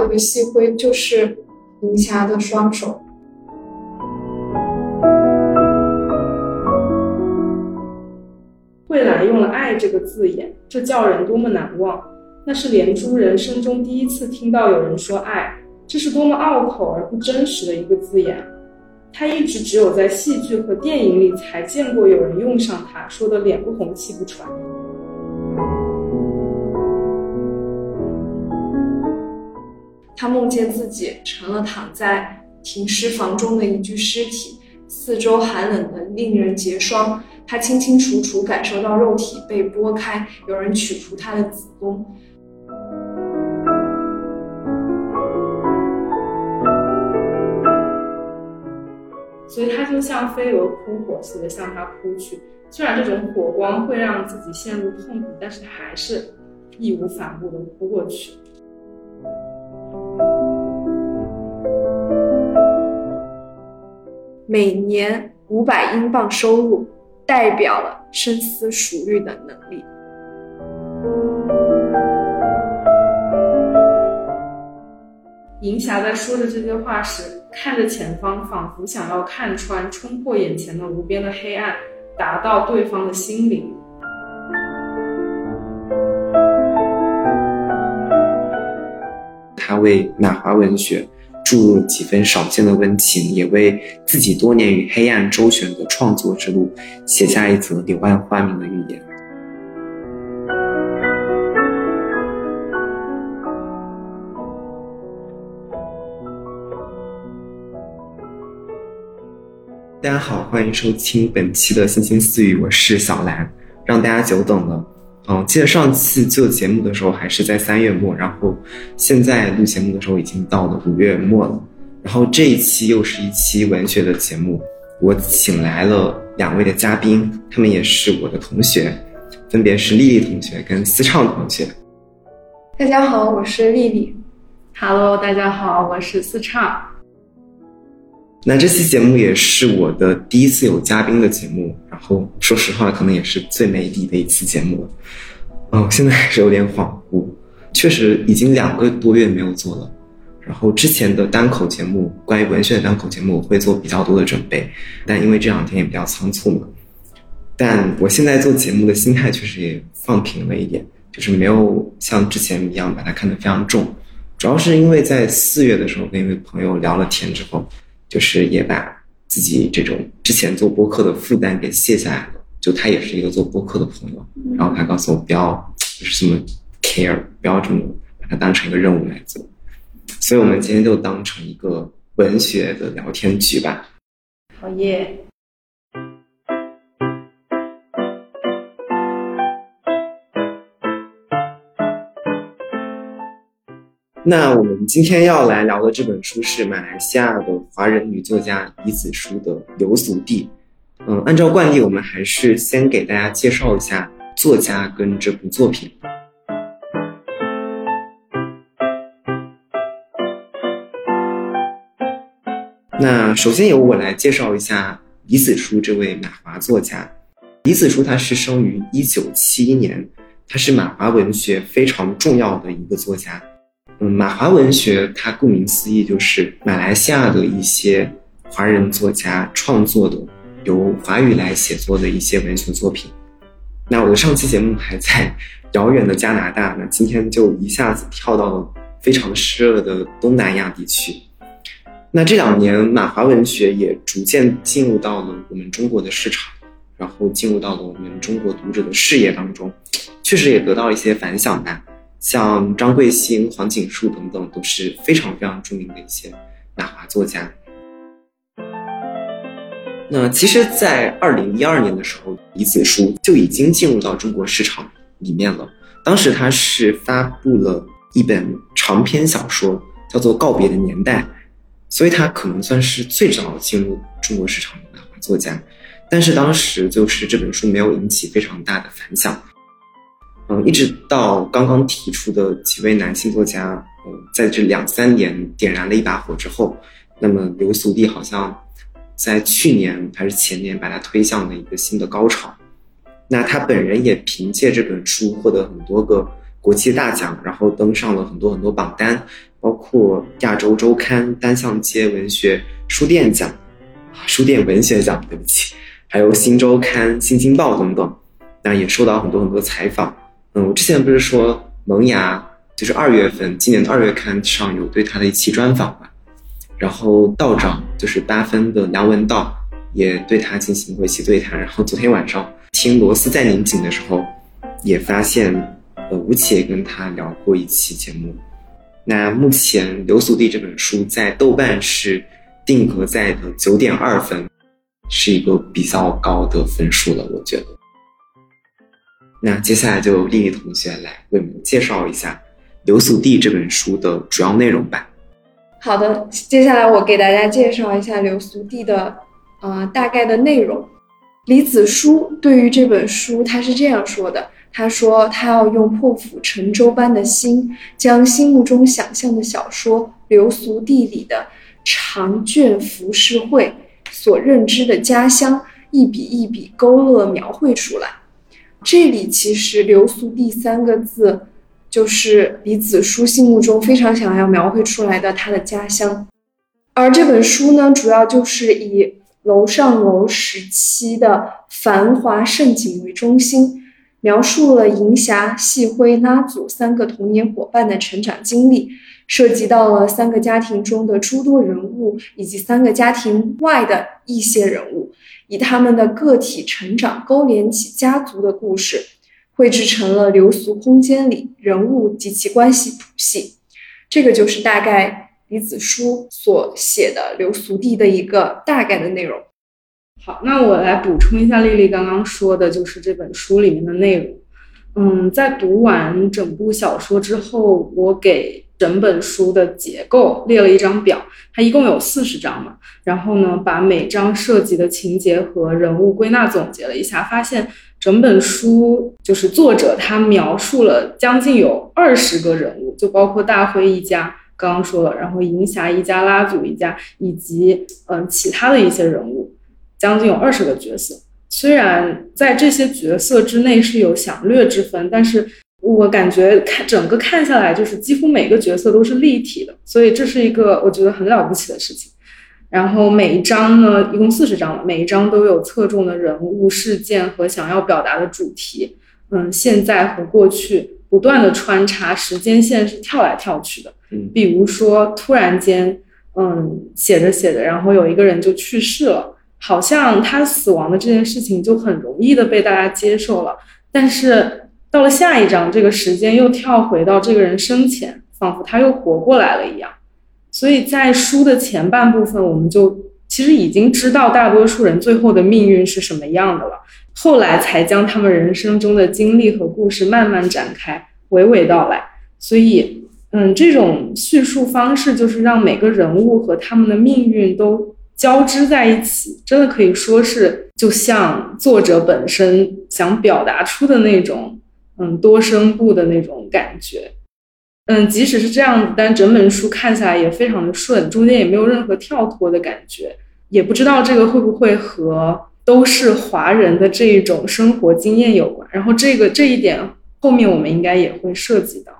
和比细灰就是银霞的双手。慧兰用了“爱”这个字眼，这叫人多么难忘！那是连珠人生中第一次听到有人说爱，这是多么拗口而不真实的一个字眼。他一直只有在戏剧和电影里才见过有人用上它，说的脸不红气不喘。他梦见自己成了躺在停尸房中的一具尸体，四周寒冷的令人结霜。他清清楚楚感受到肉体被剥开，有人取出他的子宫。所以他就像飞蛾扑火似的向他扑去。虽然这种火光会让自己陷入痛苦，但是他还是义无反顾的扑过去。每年五百英镑收入，代表了深思熟虑的能力。银霞在说着这些话时，看着前方，仿佛想要看穿、冲破眼前的无边的黑暗，达到对方的心灵。他为马华文学。注入几分少见的温情，也为自己多年与黑暗周旋的创作之路写下一则柳暗花明的预言。大家好，欢迎收听本期的星星私语，我是小兰，让大家久等了。嗯，记得上次做节目的时候还是在三月末，然后现在录节目的时候已经到了五月末了。然后这一期又是一期文学的节目，我请来了两位的嘉宾，他们也是我的同学，分别是丽丽同学跟思畅同学。大家好，我是丽丽。Hello，大家好，我是思畅。那这期节目也是我的第一次有嘉宾的节目，然后说实话，可能也是最没底的一次节目了。嗯，现在还是有点恍惚，确实已经两个多月没有做了。然后之前的单口节目，关于文学的单口节目，我会做比较多的准备，但因为这两天也比较仓促嘛。但我现在做节目的心态确实也放平了一点，就是没有像之前一样把它看得非常重。主要是因为在四月的时候跟一位朋友聊了天之后。就是也把自己这种之前做播客的负担给卸下来了。就他也是一个做播客的朋友，然后他告诉我不要就是这么 care，不要这么把它当成一个任务来做。所以我们今天就当成一个文学的聊天局吧。好耶。那我们今天要来聊的这本书是马来西亚的华人女作家李子书的《流俗地》。嗯，按照惯例，我们还是先给大家介绍一下作家跟这部作品。那首先由我来介绍一下李子书这位马华作家。李子书他是生于一九七一年，他是马华文学非常重要的一个作家。嗯，马华文学它顾名思义就是马来西亚的一些华人作家创作的由华语来写作的一些文学作品。那我的上期节目还在 遥远的加拿大，那今天就一下子跳到了非常湿热的东南亚地区。那这两年马华文学也逐渐进入到了我们中国的市场，然后进入到了我们中国读者的视野当中，确实也得到一些反响吧。像张桂兴、黄锦树等等都是非常非常著名的一些马华作家。那其实，在二零一二年的时候，李子书就已经进入到中国市场里面了。当时他是发布了一本长篇小说，叫做《告别的年代》，所以他可能算是最早进入中国市场的马华作家。但是当时就是这本书没有引起非常大的反响。嗯，一直到刚刚提出的几位男性作家，嗯，在这两三年点燃了一把火之后，那么刘俗地好像在去年还是前年把他推向了一个新的高潮。那他本人也凭借这本书获得很多个国际大奖，然后登上了很多很多榜单，包括亚洲周刊单向街文学书店奖、书店文学奖，对不起，还有新周刊、新京报等等。那也受到很多很多采访。嗯，我之前不是说萌芽就是二月份，今年的二月刊上有对他的一期专访嘛？然后道长就是八分的梁文道也对他进行过一期对谈。然后昨天晚上听螺丝在拧紧的时候，也发现呃吴奇也跟他聊过一期节目。那目前《流俗地》这本书在豆瓣是定格在的九点二分，是一个比较高的分数了，我觉得。那接下来就丽丽同学来为我们介绍一下《流俗地》这本书的主要内容吧。好的，接下来我给大家介绍一下《流俗地》的呃大概的内容。李子书对于这本书他是这样说的：他说他要用破釜沉舟般的心，将心目中想象的小说《流俗地》里的长卷浮世绘所认知的家乡，一笔一笔勾勒描绘出来。这里其实“流俗地”三个字，就是李子书心目中非常想要描绘出来的他的家乡。而这本书呢，主要就是以楼上楼时期的繁华盛景为中心，描述了银霞、细辉、拉祖三个童年伙伴的成长经历，涉及到了三个家庭中的诸多人物，以及三个家庭外的一些人物。以他们的个体成长勾连起家族的故事，绘制成了流俗空间里人物及其关系谱系。这个就是大概李子书所写的《流俗地》的一个大概的内容。好，那我来补充一下丽丽刚刚说的，就是这本书里面的内容。嗯，在读完整部小说之后，我给。整本书的结构列了一张表，它一共有四十章嘛。然后呢，把每章涉及的情节和人物归纳总结了一下，发现整本书就是作者他描述了将近有二十个人物，就包括大辉一家，刚刚说了，然后银霞一家、拉祖一家，以及嗯其他的一些人物，将近有二十个角色。虽然在这些角色之内是有详略之分，但是。我感觉看整个看下来，就是几乎每个角色都是立体的，所以这是一个我觉得很了不起的事情。然后每一章呢，一共四十章，每一章都有侧重的人物、事件和想要表达的主题。嗯，现在和过去不断的穿插，时间线是跳来跳去的。嗯，比如说突然间，嗯，写着写着，然后有一个人就去世了，好像他死亡的这件事情就很容易的被大家接受了，但是。到了下一章，这个时间又跳回到这个人生前，仿佛他又活过来了一样。所以在书的前半部分，我们就其实已经知道大多数人最后的命运是什么样的了，后来才将他们人生中的经历和故事慢慢展开，娓娓道来。所以，嗯，这种叙述方式就是让每个人物和他们的命运都交织在一起，真的可以说是就像作者本身想表达出的那种。嗯，多声部的那种感觉，嗯，即使是这样子，但整本书看下来也非常的顺，中间也没有任何跳脱的感觉，也不知道这个会不会和都是华人的这一种生活经验有关。然后这个这一点后面我们应该也会涉及到。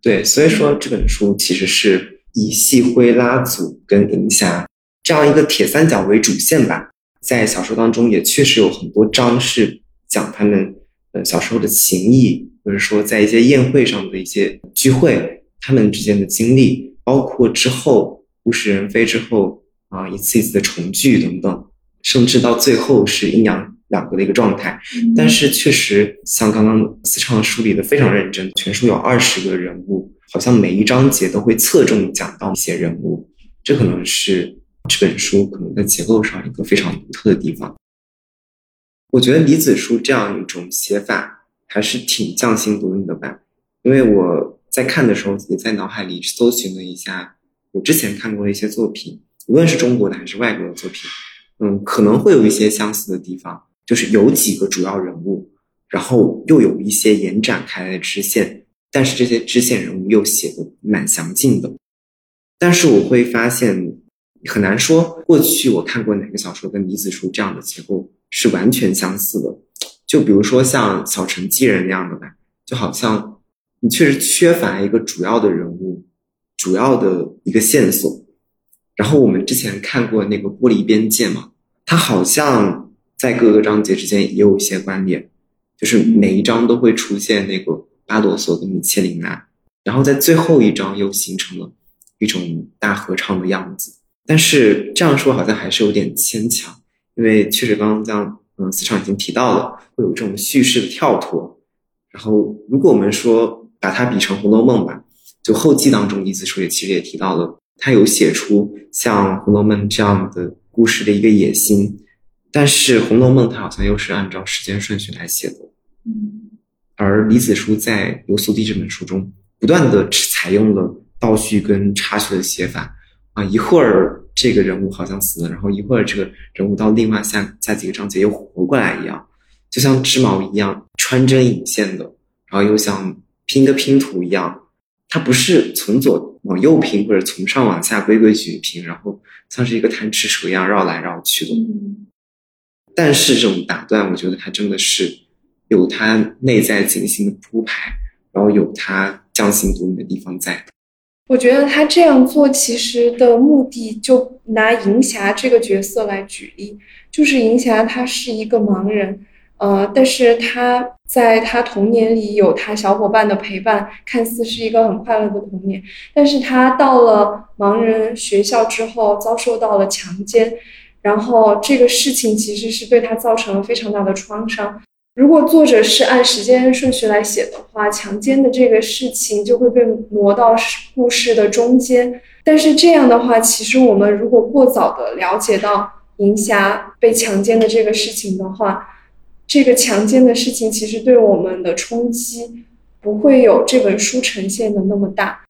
对，所以说这本书其实是以细灰拉祖跟银霞这样一个铁三角为主线吧，在小说当中也确实有很多章是讲他们。呃，小时候的情谊，或者说在一些宴会上的一些聚会，他们之间的经历，包括之后物是人非之后啊，一次一次的重聚等等，甚至到最后是阴阳两隔的一个状态。但是确实，像刚刚思畅梳理的非常认真，全书有二十个人物，好像每一章节都会侧重讲到一些人物，这可能是这本书可能在结构上一个非常独特的地方。我觉得李子书这样一种写法还是挺匠心独运的吧，因为我在看的时候也在脑海里搜寻了一下我之前看过的一些作品，无论是中国的还是外国的作品，嗯，可能会有一些相似的地方，就是有几个主要人物，然后又有一些延展开来的支线，但是这些支线人物又写的蛮详尽的，但是我会发现很难说过去我看过哪个小说跟李子书这样的结构。是完全相似的，就比如说像小城寄人那样的吧，就好像你确实缺乏一个主要的人物，主要的一个线索。然后我们之前看过那个《玻璃边界》嘛，它好像在各个章节之间也有一些关联，就是每一章都会出现那个巴朵索跟米切琳娜，然后在最后一章又形成了一种大合唱的样子。但是这样说好像还是有点牵强，因为确实刚刚像嗯思畅已经提到了，会有这种叙事的跳脱。然后如果我们说把它比成《红楼梦》吧，就后记当中，李子书也其实也提到了。他有写出像《红楼梦》这样的故事的一个野心，但是《红楼梦》它好像又是按照时间顺序来写的。嗯，而李子书在《游苏地》这本书中，不断的采用了倒叙跟插叙的写法啊，一会儿这个人物好像死了，然后一会儿这个人物到另外下下几个章节又活过来一样，就像织毛一样穿针引线的，然后又像拼个拼图一样。它不是从左往右拼，或者从上往下规规矩矩拼，然后像是一个贪吃蛇一样绕来绕去的。但是这种打断，我觉得它真的是有它内在精心的铺排，然后有它匠心独运的地方在。我觉得他这样做其实的目的，就拿银霞这个角色来举例，就是银霞她是一个盲人。呃，但是他在他童年里有他小伙伴的陪伴，看似是一个很快乐的童年。但是他到了盲人学校之后，遭受到了强奸，然后这个事情其实是对他造成了非常大的创伤。如果作者是按时间顺序来写的话，强奸的这个事情就会被挪到故事的中间。但是这样的话，其实我们如果过早的了解到银霞被强奸的这个事情的话，这个强奸的事情其实对我们的冲击不会有这本书呈现的那么大。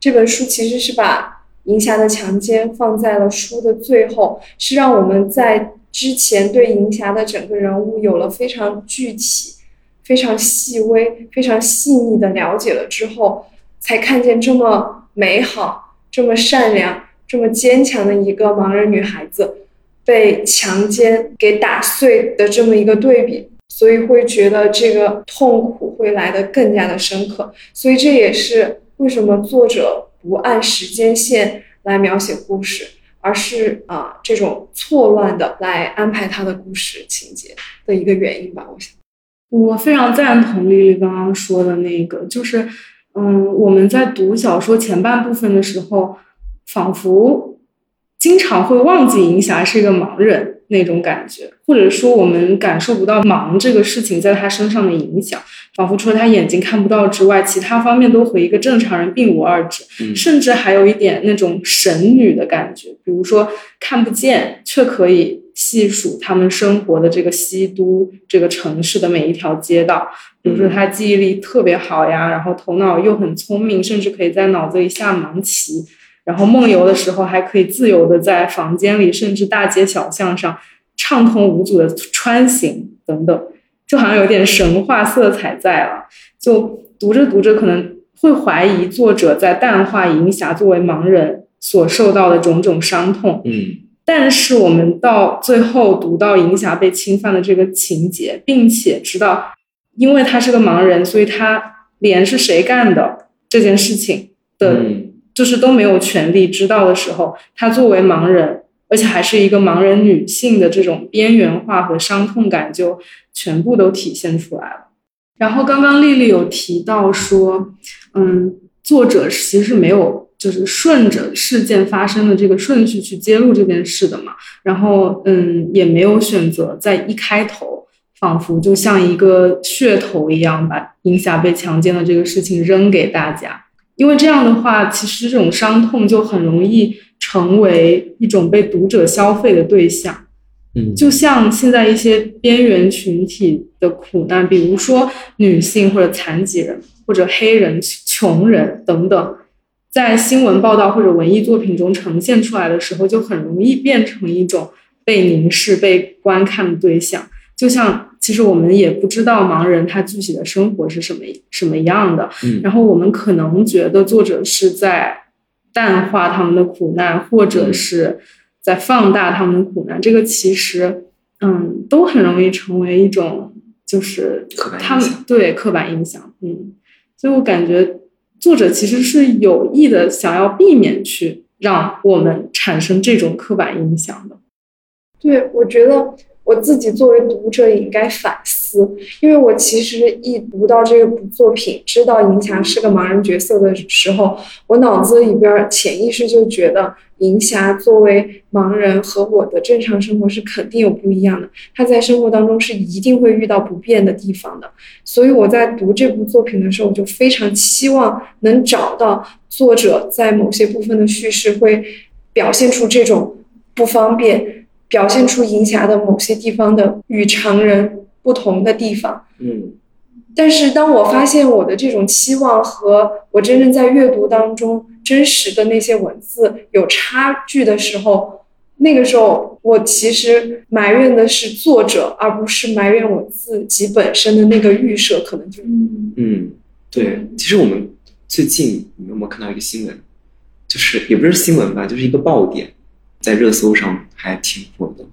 这本书其实是把银霞的强奸放在了书的最后，是让我们在之前对银霞的整个人物有了非常具体、非常细微、非常细腻的了解了之后，才看见这么美好、这么善良、这么坚强的一个盲人女孩子。被强奸给打碎的这么一个对比，所以会觉得这个痛苦会来得更加的深刻。所以这也是为什么作者不按时间线来描写故事，而是啊这种错乱的来安排他的故事情节的一个原因吧。我想，我非常赞同丽丽刚刚说的那个，就是嗯，我们在读小说前半部分的时候，仿佛。经常会忘记银霞是一个盲人那种感觉，或者说我们感受不到忙这个事情在他身上的影响，仿佛除了他眼睛看不到之外，其他方面都和一个正常人并无二致，甚至还有一点那种神女的感觉。比如说看不见却可以细数他们生活的这个西都这个城市的每一条街道，比如说他记忆力特别好呀，然后头脑又很聪明，甚至可以在脑子里下盲棋。然后梦游的时候还可以自由的在房间里，甚至大街小巷上畅通无阻的穿行等等，就好像有点神话色彩在了。就读着读着可能会怀疑作者在淡化银霞作为盲人所受到的种种伤痛。嗯，但是我们到最后读到银霞被侵犯的这个情节，并且知道，因为他是个盲人，所以他连是谁干的这件事情的。就是都没有权利知道的时候，她作为盲人，而且还是一个盲人女性的这种边缘化和伤痛感就全部都体现出来了。然后刚刚丽丽有提到说，嗯，作者其实是没有就是顺着事件发生的这个顺序去揭露这件事的嘛。然后嗯，也没有选择在一开头，仿佛就像一个噱头一样，把英霞被强奸的这个事情扔给大家。因为这样的话，其实这种伤痛就很容易成为一种被读者消费的对象。嗯，就像现在一些边缘群体的苦难，比如说女性或者残疾人或者黑人、穷人等等，在新闻报道或者文艺作品中呈现出来的时候，就很容易变成一种被凝视、被观看的对象。就像。其实我们也不知道盲人他具体的生活是什么什么样的，然后我们可能觉得作者是在淡化他们的苦难，或者是在放大他们的苦难。这个其实，嗯，都很容易成为一种就是他们对刻板印象。嗯，所以我感觉作者其实是有意的想要避免去让我们产生这种刻板印象的。对，我觉得。我自己作为读者也应该反思，因为我其实一读到这部作品，知道银霞是个盲人角色的时候，我脑子里边潜意识就觉得银霞作为盲人和我的正常生活是肯定有不一样的，她在生活当中是一定会遇到不便的地方的。所以我在读这部作品的时候，我就非常期望能找到作者在某些部分的叙事会表现出这种不方便。表现出银霞的某些地方的与常人不同的地方，嗯，但是当我发现我的这种期望和我真正在阅读当中真实的那些文字有差距的时候，那个时候我其实埋怨的是作者，而不是埋怨我自己本身的那个预设，可能就嗯，对。其实我们最近你有没有看到一个新闻，就是也不是新闻吧，就是一个爆点。在热搜上还挺火的，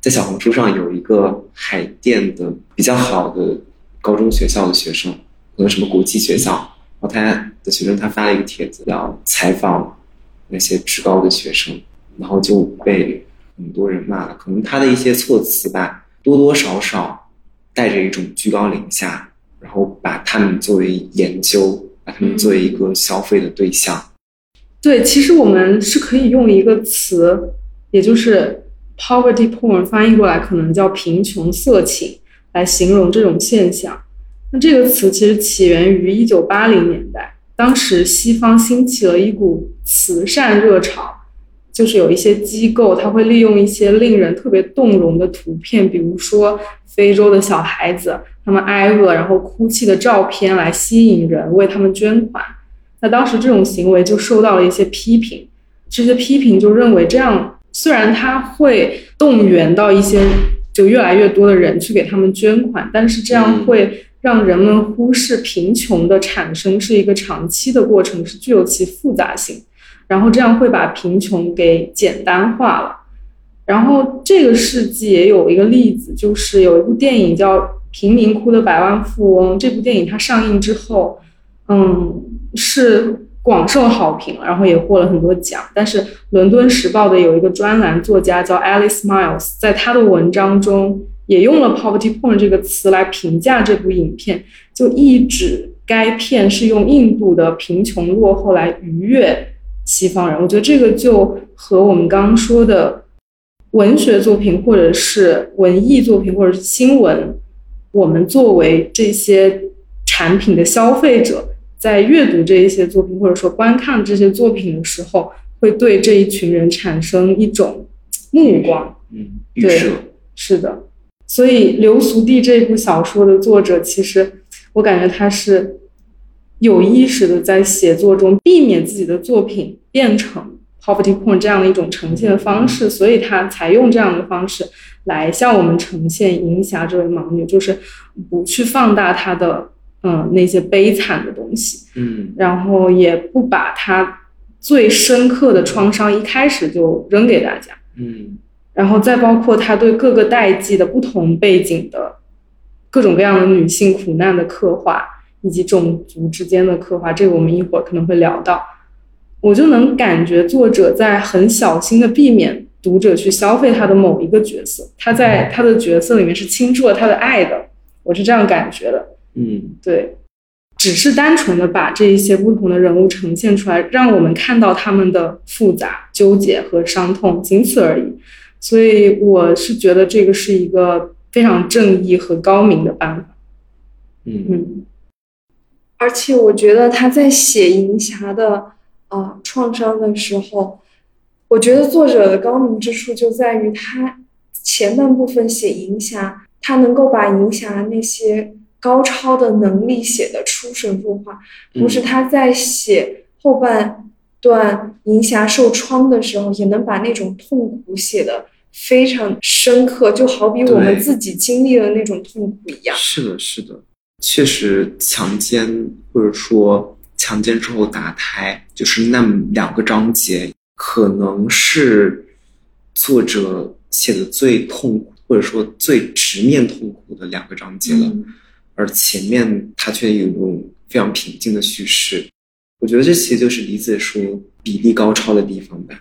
在小红书上有一个海淀的比较好的高中学校的学生，可能什么国际学校，然后他的学生他发了一个帖子，要采访那些职高的学生，然后就被很多人骂了。可能他的一些措辞吧，多多少少带着一种居高临下，然后把他们作为研究，把他们作为一个消费的对象。对，其实我们是可以用一个词，也就是 poverty porn，翻译过来可能叫贫穷色情，来形容这种现象。那这个词其实起源于一九八零年代，当时西方兴起了一股慈善热潮，就是有一些机构，它会利用一些令人特别动容的图片，比如说非洲的小孩子他们挨饿然后哭泣的照片，来吸引人为他们捐款。那当时这种行为就受到了一些批评，这些批评就认为这样虽然他会动员到一些就越来越多的人去给他们捐款，但是这样会让人们忽视贫穷的产生是一个长期的过程，是具有其复杂性，然后这样会把贫穷给简单化了。然后这个世纪也有一个例子，就是有一部电影叫《贫民窟的百万富翁》，这部电影它上映之后，嗯。是广受好评，然后也获了很多奖。但是《伦敦时报》的有一个专栏作家叫 Alice Miles，在他的文章中也用了 “poverty porn” 这个词来评价这部影片，就意指该片是用印度的贫穷落后来愉悦西方人。我觉得这个就和我们刚刚说的文学作品，或者是文艺作品，或者是新闻，我们作为这些产品的消费者。在阅读这一些作品，或者说观看这些作品的时候，会对这一群人产生一种目光。嗯，对，是的。所以《流俗地》这部小说的作者，其实我感觉他是有意识的在写作中避免自己的作品变成 poverty porn 这样的一种呈现的方式，所以他才用这样的方式来向我们呈现银霞这位盲女，就是不去放大她的。嗯，那些悲惨的东西，嗯，然后也不把他最深刻的创伤一开始就扔给大家，嗯，然后再包括他对各个代际的不同背景的各种各样的女性苦难的刻画，以及种族之间的刻画，这个我们一会儿可能会聊到。我就能感觉作者在很小心的避免读者去消费他的某一个角色，他在他的角色里面是倾注了他的爱的，我是这样感觉的。嗯，对，只是单纯的把这一些不同的人物呈现出来，让我们看到他们的复杂、纠结和伤痛，仅此而已。所以我是觉得这个是一个非常正义和高明的办法。嗯嗯，而且我觉得他在写银霞的呃创伤的时候，我觉得作者的高明之处就在于他前半部分写银霞，他能够把银霞那些。高超的能力写的出神入化，同时他在写后半段银霞受创的时候，也能把那种痛苦写的非常深刻，就好比我们自己经历了那种痛苦一样。是的，是的，确实强奸或者说强奸之后打胎，就是那两个章节，可能是作者写的最痛苦或者说最直面痛苦的两个章节了。而前面他却有一种非常平静的叙事，我觉得这其实就是李子说比例高超的地方吧。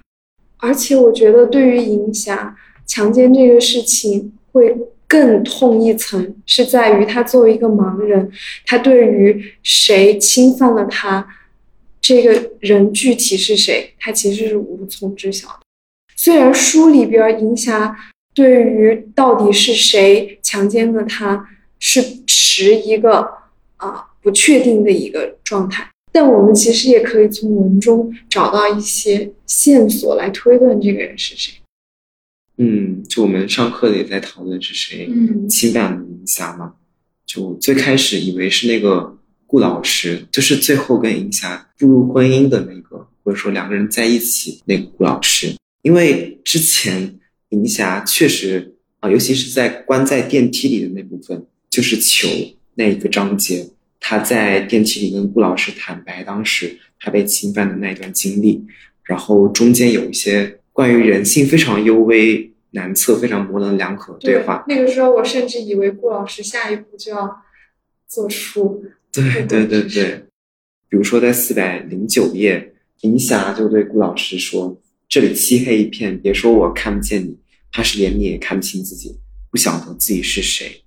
而且我觉得，对于银霞强奸这个事情，会更痛一层，是在于他作为一个盲人，他对于谁侵犯了他，这个人具体是谁，他其实是无从知晓的。虽然书里边银霞对于到底是谁强奸了他，是持一个啊不确定的一个状态。但我们其实也可以从文中找到一些线索来推断这个人是谁。嗯，就我们上课也在讨论是谁嗯情感的银霞嘛。就最开始以为是那个顾老师，就是最后跟银霞步入婚姻的那个，或者说两个人在一起那个顾老师。因为之前银霞确实啊，尤其是在关在电梯里的那部分，就是求那一个章节，他在电梯里跟顾老师坦白当时他被侵犯的那一段经历，然后中间有一些关于人性非常幽微难测、非常模棱两可的对话。那个时候我甚至以为顾老师下一步就要做出对对对对，比如说在四百零九页，林霞就对顾老师说：“这里漆黑一片，别说我看不见你，怕是连你也看不清自己，不晓得自己是谁。”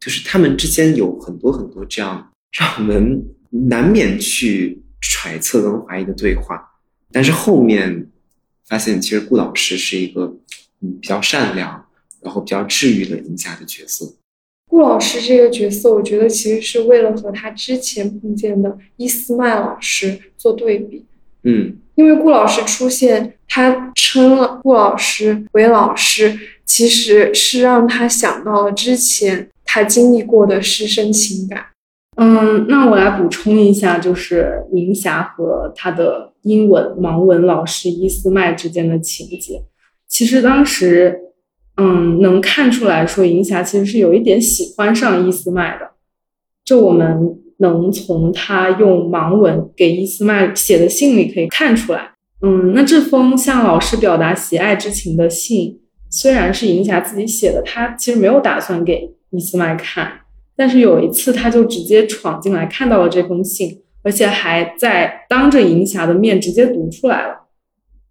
就是他们之间有很多很多这样让我们难免去揣测跟怀疑的对话，但是后面发现，其实顾老师是一个嗯比较善良，然后比较治愈了银霞的角色。顾老师这个角色，我觉得其实是为了和他之前碰见的伊斯曼老师做对比。嗯因为顾老师出现，他称了顾老师为老师，其实是让他想到了之前他经历过的师生情感。嗯，那我来补充一下，就是银霞和他的英文盲文老师伊斯麦之间的情节。其实当时，嗯，能看出来说银霞其实是有一点喜欢上伊斯麦的。就我们能从他用盲文给伊斯麦写的信里可以看出来。嗯，那这封向老师表达喜爱之情的信，虽然是银霞自己写的，他其实没有打算给伊斯麦看。但是有一次，他就直接闯进来，看到了这封信，而且还在当着银霞的面直接读出来了。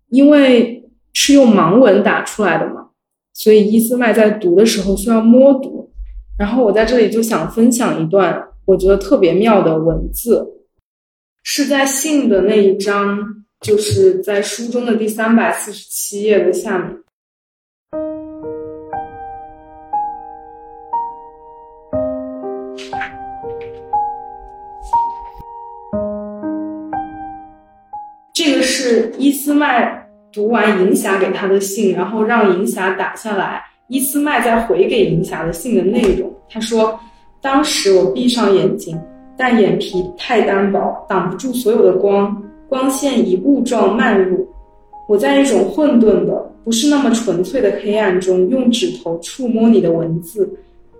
因为是用盲文打出来的嘛，所以伊斯麦在读的时候需要摸读。然后我在这里就想分享一段我觉得特别妙的文字，是在信的那一章，就是在书中的第三百四十七页的下面。是伊斯麦读完银霞给他的信，然后让银霞打下来，伊斯麦再回给银霞的信的内容。他说：“当时我闭上眼睛，但眼皮太单薄，挡不住所有的光，光线以雾状漫入。我在一种混沌的、不是那么纯粹的黑暗中，用指头触摸你的文字，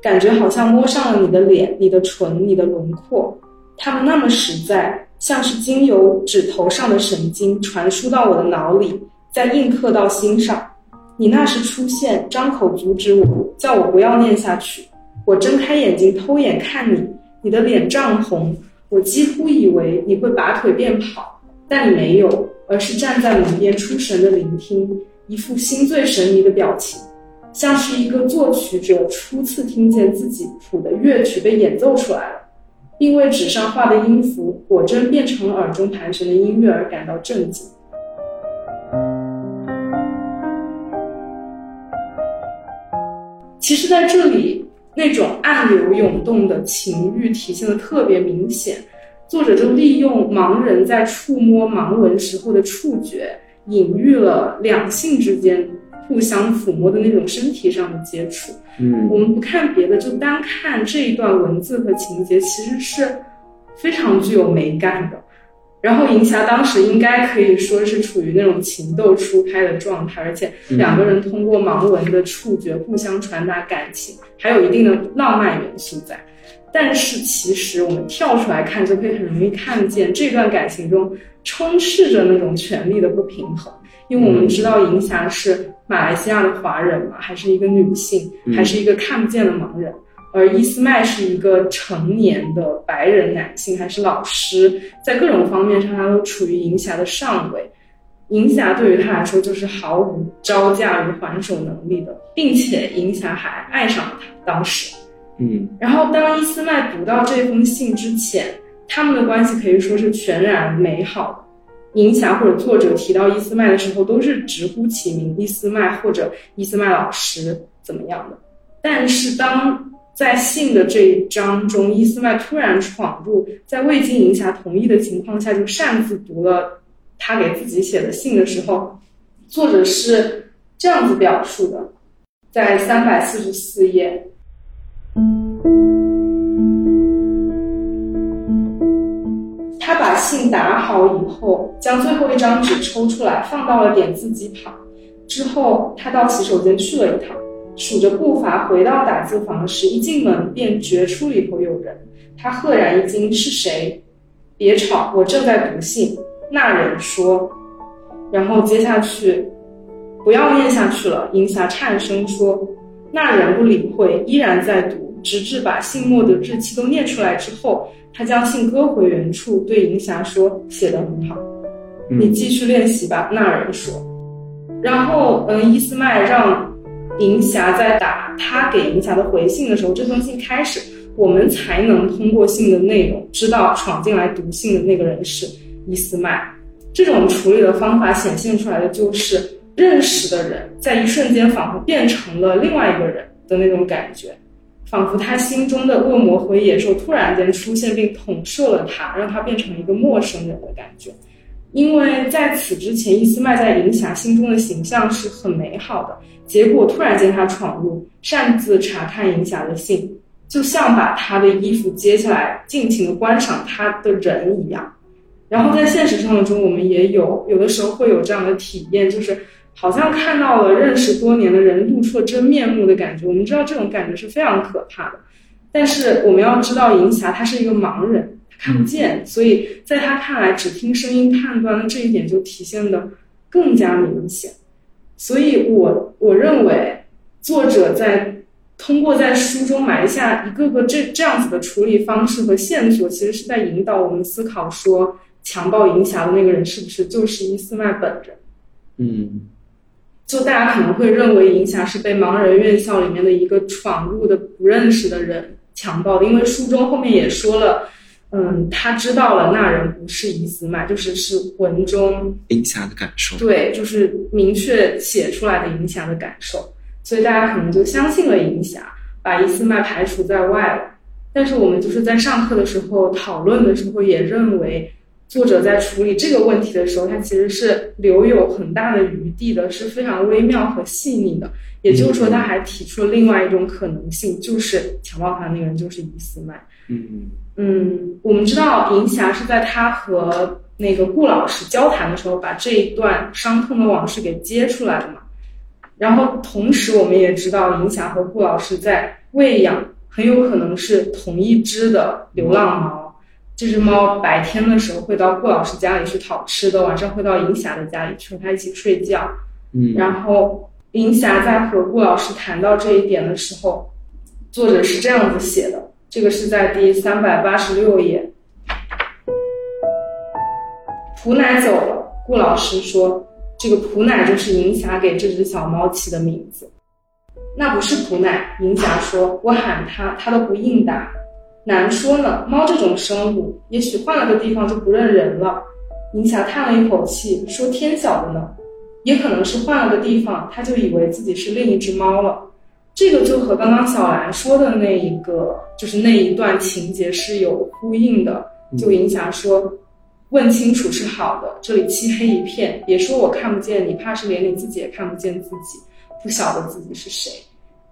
感觉好像摸上了你的脸、你的唇、你的轮廓，它们那么实在。”像是经由指头上的神经传输到我的脑里，再印刻到心上。你那时出现，张口阻止我，叫我不要念下去。我睁开眼睛偷眼看你，你的脸涨红，我几乎以为你会拔腿便跑，但你没有，而是站在门边出神的聆听，一副心醉神迷的表情，像是一个作曲者初次听见自己谱的乐曲被演奏出来了。并为纸上画的音符果真变成了耳中盘旋的音乐而感到震惊。其实，在这里，那种暗流涌动的情欲体现的特别明显。作者就利用盲人在触摸盲文时候的触觉，隐喻了两性之间互相抚摸的那种身体上的接触。嗯我们不看别的，就单看这一段文字和情节，其实是非常具有美感的。然后银霞当时应该可以说是处于那种情窦初开的状态，而且两个人通过盲文的触觉互相传达感情，还有一定的浪漫元素在。但是其实我们跳出来看，就可以很容易看见这段感情中充斥着那种权力的不平衡。因为我们知道银霞是马来西亚的华人嘛，还是一个女性，还是一个看不见的盲人。而伊斯麦是一个成年的白人男性，还是老师，在各种方面上他都处于银霞的上位。银霞对于他来说就是毫无招架与还手能力的，并且银霞还爱上了他。当时，嗯，然后当伊斯麦读到这封信之前，他们的关系可以说是全然美好的。银霞或者作者提到伊斯麦的时候，都是直呼其名伊斯麦或者伊斯麦老师怎么样的。但是当在信的这一章中，伊斯麦突然闯入，在未经银霞同意的情况下，就擅自读了。他给自己写的信的时候，作者是这样子表述的，在三百四十四页，信打好以后，将最后一张纸抽出来，放到了点字机旁。之后，他到洗手间去了一趟，数着步伐回到打字房时，一进门便觉出里头有人。他赫然一惊：“是谁？”“别吵，我正在读信。”那人说，然后接下去，不要念下去了。银霞颤声说，那人不理会，依然在读，直至把信末的日期都念出来之后，他将信搁回原处，对银霞说：“写得很好，你继续练习吧。”那人说，然后，嗯，伊斯麦让银霞在打他给银霞的回信的时候，这封信开始，我们才能通过信的内容知道闯进来读信的那个人是。伊斯麦，这种处理的方法显现出来的就是认识的人在一瞬间仿佛变成了另外一个人的那种感觉，仿佛他心中的恶魔和野兽突然间出现并统摄了他，让他变成一个陌生人的感觉。因为在此之前，伊斯麦在银霞心中的形象是很美好的，结果突然间他闯入，擅自查看银霞的信，就像把他的衣服揭下来，尽情的观赏他的人一样。然后在现实生活中，我们也有有的时候会有这样的体验，就是好像看到了认识多年的人露出了真面目的感觉。我们知道这种感觉是非常可怕的，但是我们要知道，银霞他是一个盲人，他看不见，所以在他看来，只听声音判断的这一点就体现的更加明显。所以我我认为，作者在通过在书中埋下一个个这这样子的处理方式和线索，其实是在引导我们思考说。强暴银霞的那个人是不是就是伊斯麦本人？嗯，就大家可能会认为银霞是被盲人院校里面的一个闯入的不认识的人强暴的，因为书中后面也说了，嗯，他知道了那人不是伊斯麦，就是是文中银霞的感受，对，就是明确写出来的银霞的感受，所以大家可能就相信了银霞，把伊斯麦排除在外了。但是我们就是在上课的时候讨论的时候也认为。作者在处理这个问题的时候，他其实是留有很大的余地的，是非常微妙和细腻的。也就是说，他还提出了另外一种可能性，就是强暴他的那个人就是伊斯麦。嗯嗯，我们知道银霞是在他和那个顾老师交谈的时候，把这一段伤痛的往事给揭出来的嘛。然后同时，我们也知道银霞和顾老师在喂养，很有可能是同一只的流浪猫。这只猫白天的时候会到顾老师家里去讨吃的，晚上会到银霞的家里去和他一起睡觉。嗯，然后银霞在和顾老师谈到这一点的时候，作者是这样子写的，这个是在第三百八十六页。普奶走了，顾老师说，这个普奶就是银霞给这只小猫起的名字。那不是普奶，银霞说，我喊它，它都不应答。难说呢，猫这种生物，也许换了个地方就不认人了。银霞叹了一口气，说：“天晓得呢，也可能是换了个地方，它就以为自己是另一只猫了。”这个就和刚刚小兰说的那一个，就是那一段情节是有呼应的。就银霞说：“问清楚是好的，这里漆黑一片，别说我看不见你，怕是连你自己也看不见自己，不晓得自己是谁。”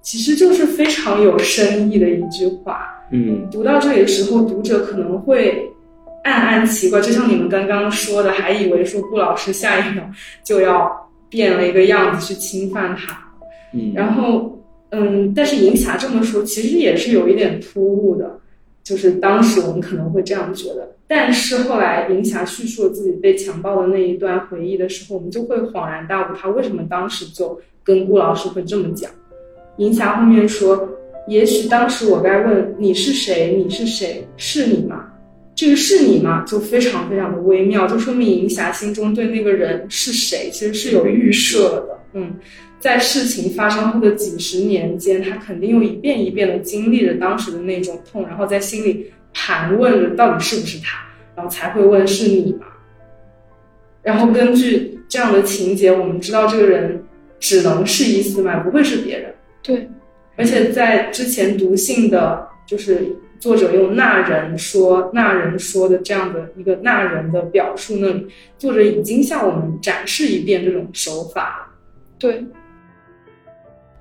其实就是非常有深意的一句话。嗯，读到这里的时候，读者可能会暗暗奇怪，就像你们刚刚说的，还以为说顾老师下一秒就要变了一个样子去侵犯他。嗯，然后，嗯，但是银霞这么说，其实也是有一点突兀的，就是当时我们可能会这样觉得。但是后来银霞叙述了自己被强暴的那一段回忆的时候，我们就会恍然大悟，她为什么当时就跟顾老师会这么讲。银霞后面说。也许当时我该问你是谁？你是谁？是你吗？这个是你吗？就非常非常的微妙，就说明银霞心中对那个人是谁其实是有预设的。嗯，在事情发生后的几十年间，他肯定又一遍一遍的经历着当时的那种痛，然后在心里盘问着到底是不是他，然后才会问是你吗？然后根据这样的情节，我们知道这个人只能是伊斯曼，不会是别人。对，而且在之前读信的，就是作者用那人说那人说的这样的一个那人的表述那里，作者已经向我们展示一遍这种手法。对。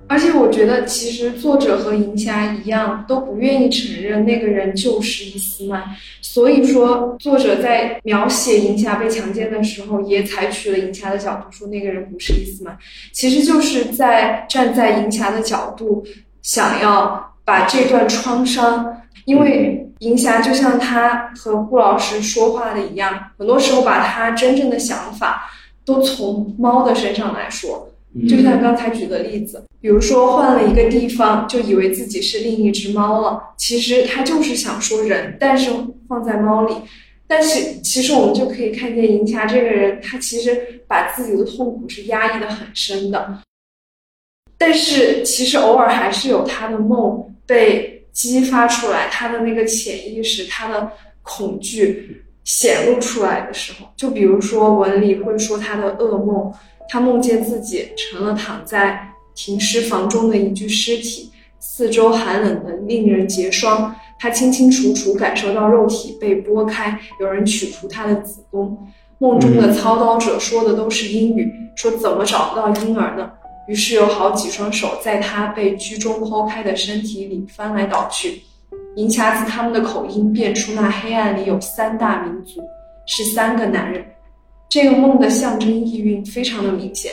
而且我觉得，其实作者和银霞一样，都不愿意承认那个人就是伊斯曼。所以说，作者在描写银霞被强奸的时候，也采取了银霞的角度，说那个人不是伊斯曼。其实就是在站在银霞的角度，想要把这段创伤，因为银霞就像他和顾老师说话的一样，很多时候把他真正的想法都从猫的身上来说。就像刚才举的例子，比如说换了一个地方，就以为自己是另一只猫了。其实他就是想说人，但是放在猫里。但是其实我们就可以看见银霞这个人，他其实把自己的痛苦是压抑的很深的。但是其实偶尔还是有他的梦被激发出来，他的那个潜意识，他的恐惧显露出来的时候，就比如说文里会说他的噩梦。他梦见自己成了躺在停尸房中的一具尸体，四周寒冷的令人结霜。他清清楚楚感受到肉体被剥开，有人取出他的子宫。梦中的操刀者说的都是英语，说怎么找不到婴儿呢？于是有好几双手在他被居中剖开的身体里翻来倒去。银匣子他们的口音辨出那黑暗里有三大民族，是三个男人。这个梦的象征意蕴非常的明显，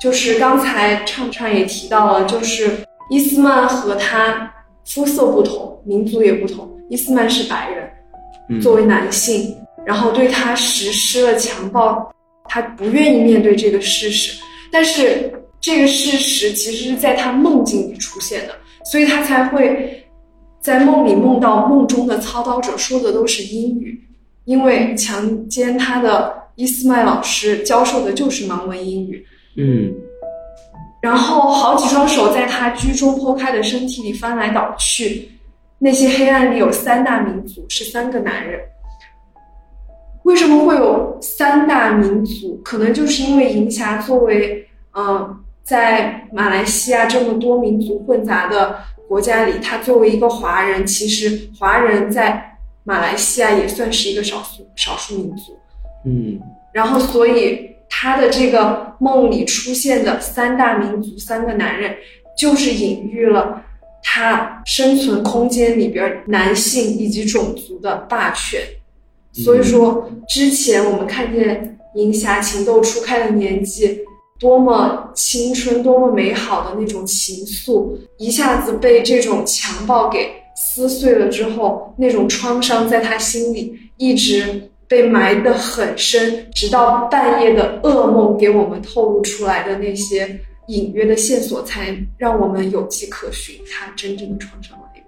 就是刚才畅畅也提到了，就是伊斯曼和他肤色不同，民族也不同。伊斯曼是白人，作为男性，然后对他实施了强暴，他不愿意面对这个事实，但是这个事实其实是在他梦境里出现的，所以他才会在梦里梦到梦中的操刀者说的都是英语，因为强奸他的。伊斯麦老师教授的就是盲文英语，嗯，然后好几双手在他居中剖开的身体里翻来倒去，那些黑暗里有三大民族，是三个男人。为什么会有三大民族？可能就是因为银霞作为，呃，在马来西亚这么多民族混杂的国家里，他作为一个华人，其实华人在马来西亚也算是一个少数少数民族。嗯，然后所以他的这个梦里出现的三大民族、三个男人，就是隐喻了他生存空间里边男性以及种族的霸权。所以说，之前我们看见银霞情窦初开的年纪，多么青春、多么美好的那种情愫，一下子被这种强暴给撕碎了之后，那种创伤在他心里一直。被埋得很深，直到半夜的噩梦给我们透露出来的那些隐约的线索，才让我们有迹可循他真正的创伤来源。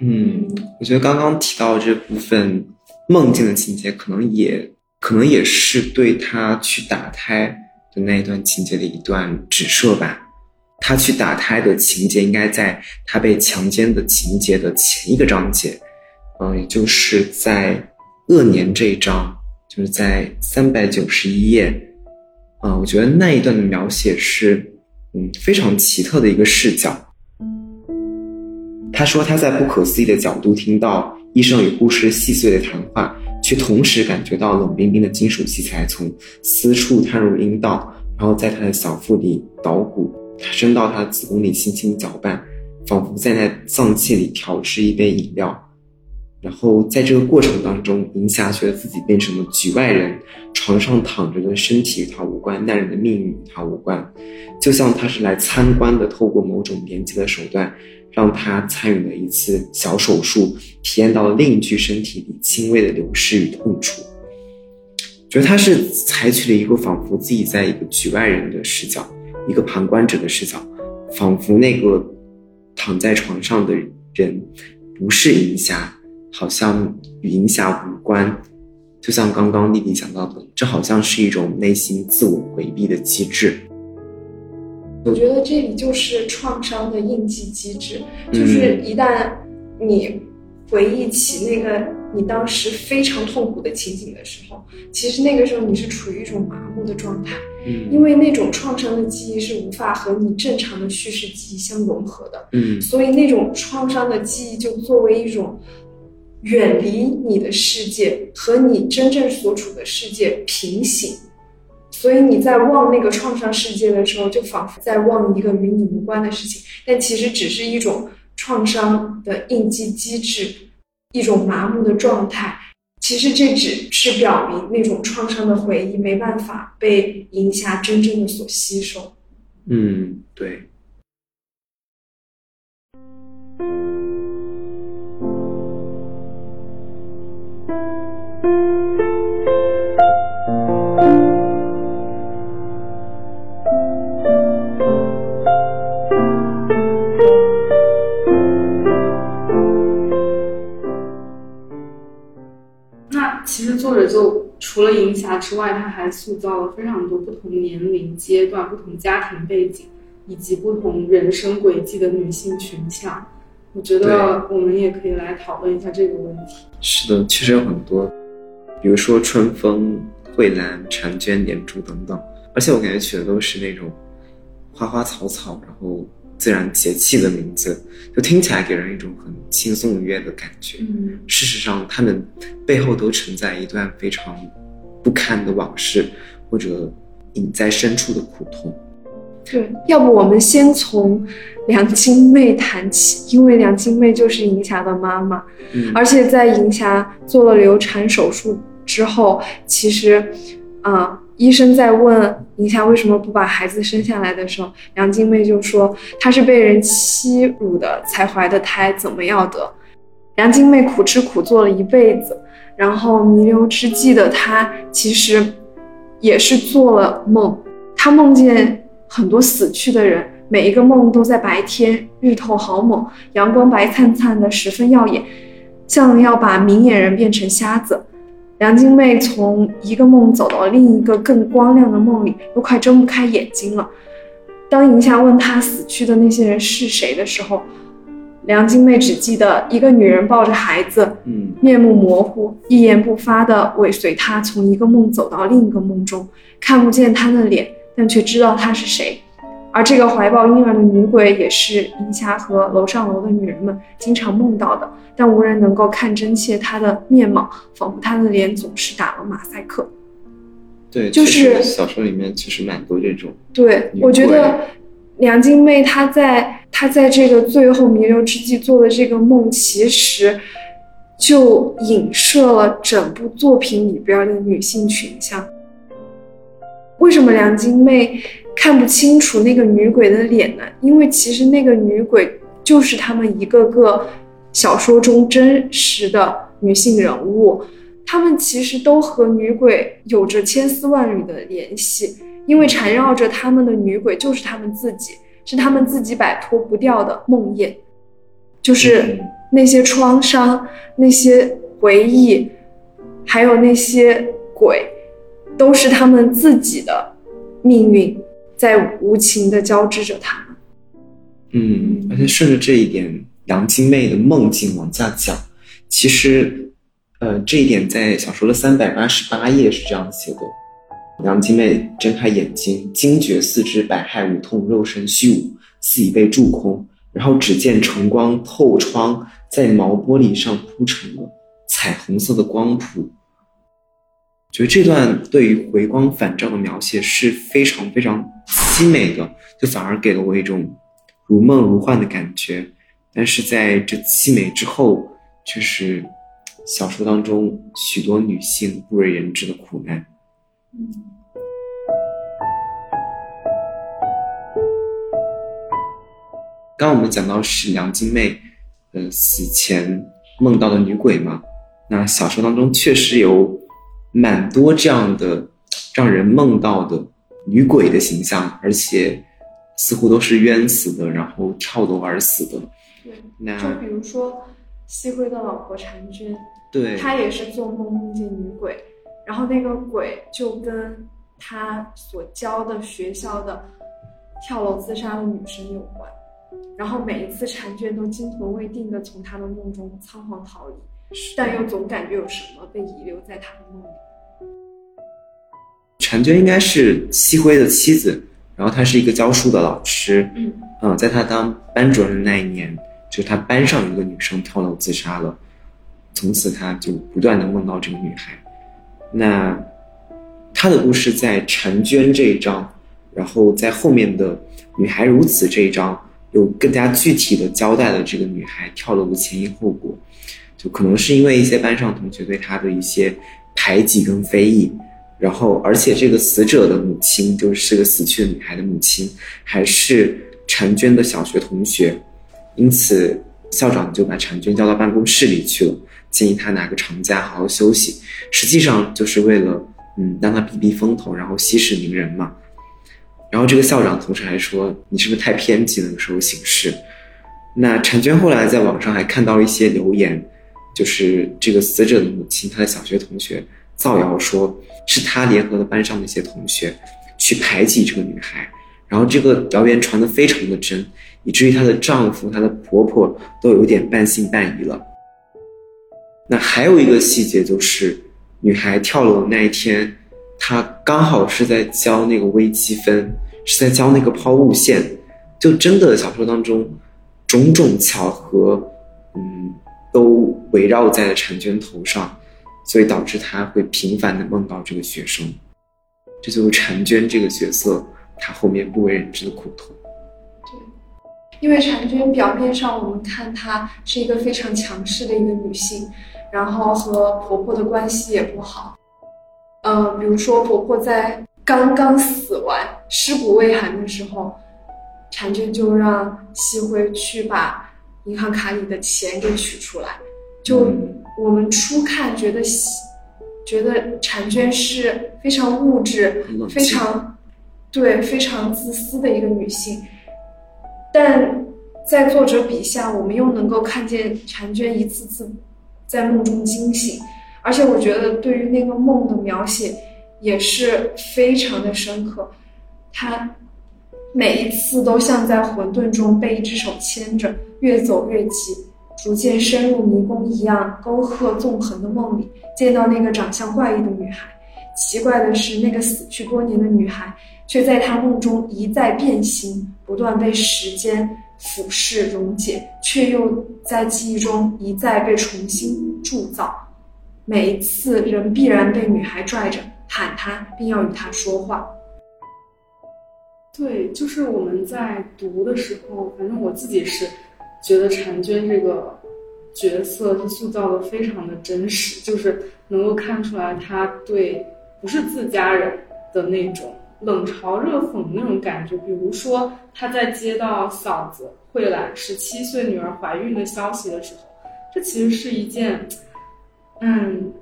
嗯，我觉得刚刚提到这部分梦境的情节，可能也可能也是对他去打胎的那一段情节的一段指涉吧。他去打胎的情节应该在他被强奸的情节的前一个章节，嗯，也就是在。恶年这一章就是在三百九十一页，啊，我觉得那一段的描写是，嗯，非常奇特的一个视角。他说他在不可思议的角度听到医生与护士细碎的谈话，却同时感觉到冷冰冰的金属器材从私处探入阴道，然后在他的小腹里捣鼓，他伸到他的子宫里轻轻搅拌，仿佛在那脏器里调制一杯饮料。然后在这个过程当中，银霞觉得自己变成了局外人，床上躺着的身体与她无关，那人的命运与她无关，就像他是来参观的，透过某种连接的手段，让他参与了一次小手术，体验到另一具身体里轻微的流失与痛楚。觉得他是采取了一个仿佛自己在一个局外人的视角，一个旁观者的视角，仿佛那个。躺在床上的人不是银霞，好像与银霞无关。就像刚刚丽丽讲到的，这好像是一种内心自我回避的机制。我觉得这里就是创伤的应激机制，就是一旦你回忆起那个你当时非常痛苦的情景的时候，其实那个时候你是处于一种麻木的状态，嗯因为那种创伤的记忆是无法和你正常的叙事记忆相融合的，嗯所以那种创伤的记忆就作为一种远离你的世界和你真正所处的世界平行。所以你在望那个创伤世界的时候，就仿佛在望一个与你无关的事情，但其实只是一种创伤的应激机制，一种麻木的状态。其实这只是表明那种创伤的回忆没办法被银霞真正的所吸收。嗯，对。那其实作者就除了银霞之外，他还塑造了非常多不同年龄阶段、不同家庭背景以及不同人生轨迹的女性群像。我觉得我们也可以来讨论一下这个问题。是的，其实有很多，比如说春风、蕙兰、婵娟、莲珠等等，而且我感觉取的都是那种花花草草，然后自然节气的名字，就听起来给人一种很轻松愉悦的感觉。嗯，事实上，他们背后都承载一段非常不堪的往事，或者隐在深处的苦痛。对，要不我们先从梁金妹谈起，因为梁金妹就是银霞的妈妈，嗯而且在银霞做了流产手术之后，其实，啊、医生在问银霞为什么不把孩子生下来的时候，梁金妹就说她是被人欺辱的才怀的胎，怎么要得？梁金妹苦吃苦做了一辈子，然后弥留之际的她其实也是做了梦，她梦见很多死去的人，每一个梦都在白天，日头好猛，阳光白灿灿的，十分耀眼，像要把明眼人变成瞎子。梁金妹从一个梦走到另一个更光亮的梦里，都快睁不开眼睛了。当银霞问她死去的那些人是谁的时候，梁金妹只记得一个女人抱着孩子，嗯面目模糊，一言不发的尾随她从一个梦走到另一个梦中，看不见她的脸，但却知道她是谁。而这个怀抱婴儿的女鬼，也是银霞和楼上楼的女人们经常梦到的，但无人能够看真切她的面貌，仿佛她的脸总是打了马赛克。对，就是小说里面其实蛮多这种。对，我觉得梁金妹她在她在这个最后弥留之际做的这个梦，其实就影射了整部作品里边的女性群像。为什么梁金妹看不清楚那个女鬼的脸呢？因为其实那个女鬼就是他们一个个小说中真实的女性人物，她们其实都和女鬼有着千丝万缕的联系。因为缠绕着他们的女鬼就是他们自己，是他们自己摆脱不掉的梦魇，就是那些创伤、那些回忆，还有那些鬼，都是他们自己的命运在无情的交织着他们。嗯，而且顺着这一点，杨金妹的梦境往下讲，其实，呃，这一点在小说的三百八十八页是这样写的：杨金妹睁开眼睛，惊觉四肢百骸无痛，肉身虚无，似已被蛀空。然后只见晨光透窗，在毛玻璃上铺成了彩虹色的光谱。觉得这段对于回光返照的描写是非常非常凄美的，就反而给了我一种如梦如幻的感觉。但是在这凄美之后，却是小说当中许多女性不为人知的苦难。刚刚我们讲到是梁金妹，呃，死前梦到的女鬼嘛。那小说当中确实有蛮多这样的让人梦到的女鬼的形象，而且似乎都是冤死的，然后跳楼而死的。对，那就比如说西辉的老婆婵娟，对，她也是做梦梦见女鬼，然后那个鬼就跟她所教的学校的跳楼自杀的女生有关，然后每一次婵娟都惊魂未定的从他的梦中仓皇逃离，但又总感觉有什么被遗留在他的梦里。婵娟应该是西辉的妻子，然后她是一个教书的老师。嗯嗯，在她当班主任的那一年，就是她班上有一个女生跳楼自杀了，从此她就不断的梦到这个女孩。那她的故事在婵娟这一章，然后在后面的女孩如此这一章，又更加具体的交代了这个女孩跳楼的前因后果。就可能是因为一些班上同学对他的一些排挤跟非议，然后而且这个死者的母亲就是个死去的女孩的母亲，还是婵娟的小学同学，因此校长就把婵娟叫到办公室里去了，建议她拿个长假好好休息，实际上就是为了嗯让她避避风头，然后息事宁人嘛。然后这个校长同时还说你是不是太偏激了，有时候行事。那婵娟后来在网上还看到一些留言。就是这个死者的母亲，她的小学同学造谣说，是她联合了班上的一些同学，去排挤这个女孩，然后这个谣言传得非常的真，以至于她的丈夫、她的婆婆都有点半信半疑了。那还有一个细节就是，女孩跳楼那一天，她刚好是在交那个微积分，是在交那个抛物线，就真的小说当中，种种巧合，嗯。都围绕在了婵娟头上，所以导致她会频繁的梦到这个学生，这就是婵娟这个角色她后面不为人知的苦痛。对，因为婵娟表面上我们看她是一个非常强势的一个女性，然后和婆婆的关系也不好，嗯，比如说婆婆在刚刚死完、尸骨未寒的时候，婵娟就让西辉去把。银行卡里的钱给取出来，就我们初看觉得，觉得婵娟是非常物质、非常对非常自私的一个女性，但在作者笔下，我们又能够看见婵娟一次次在梦中惊醒，而且我觉得对于那个梦的描写也是非常的深刻，她每一次都像在混沌中被一只手牵着。越走越急，逐渐深入迷宫一样沟壑纵横的梦里，见到那个长相怪异的女孩。奇怪的是，那个死去多年的女孩，却在他梦中一再变形，不断被时间腐蚀溶解，却又在记忆中一再被重新铸造。每一次，人必然被女孩拽着喊她，并要与她说话。对，就是我们在读的时候，反正我自己是。觉得婵娟这个角色，她塑造的非常的真实，就是能够看出来她对不是自家人的那种冷嘲热讽的那种感觉。比如说，她在接到嫂子慧兰十七岁女儿怀孕的消息的时候，这其实是一件，嗯，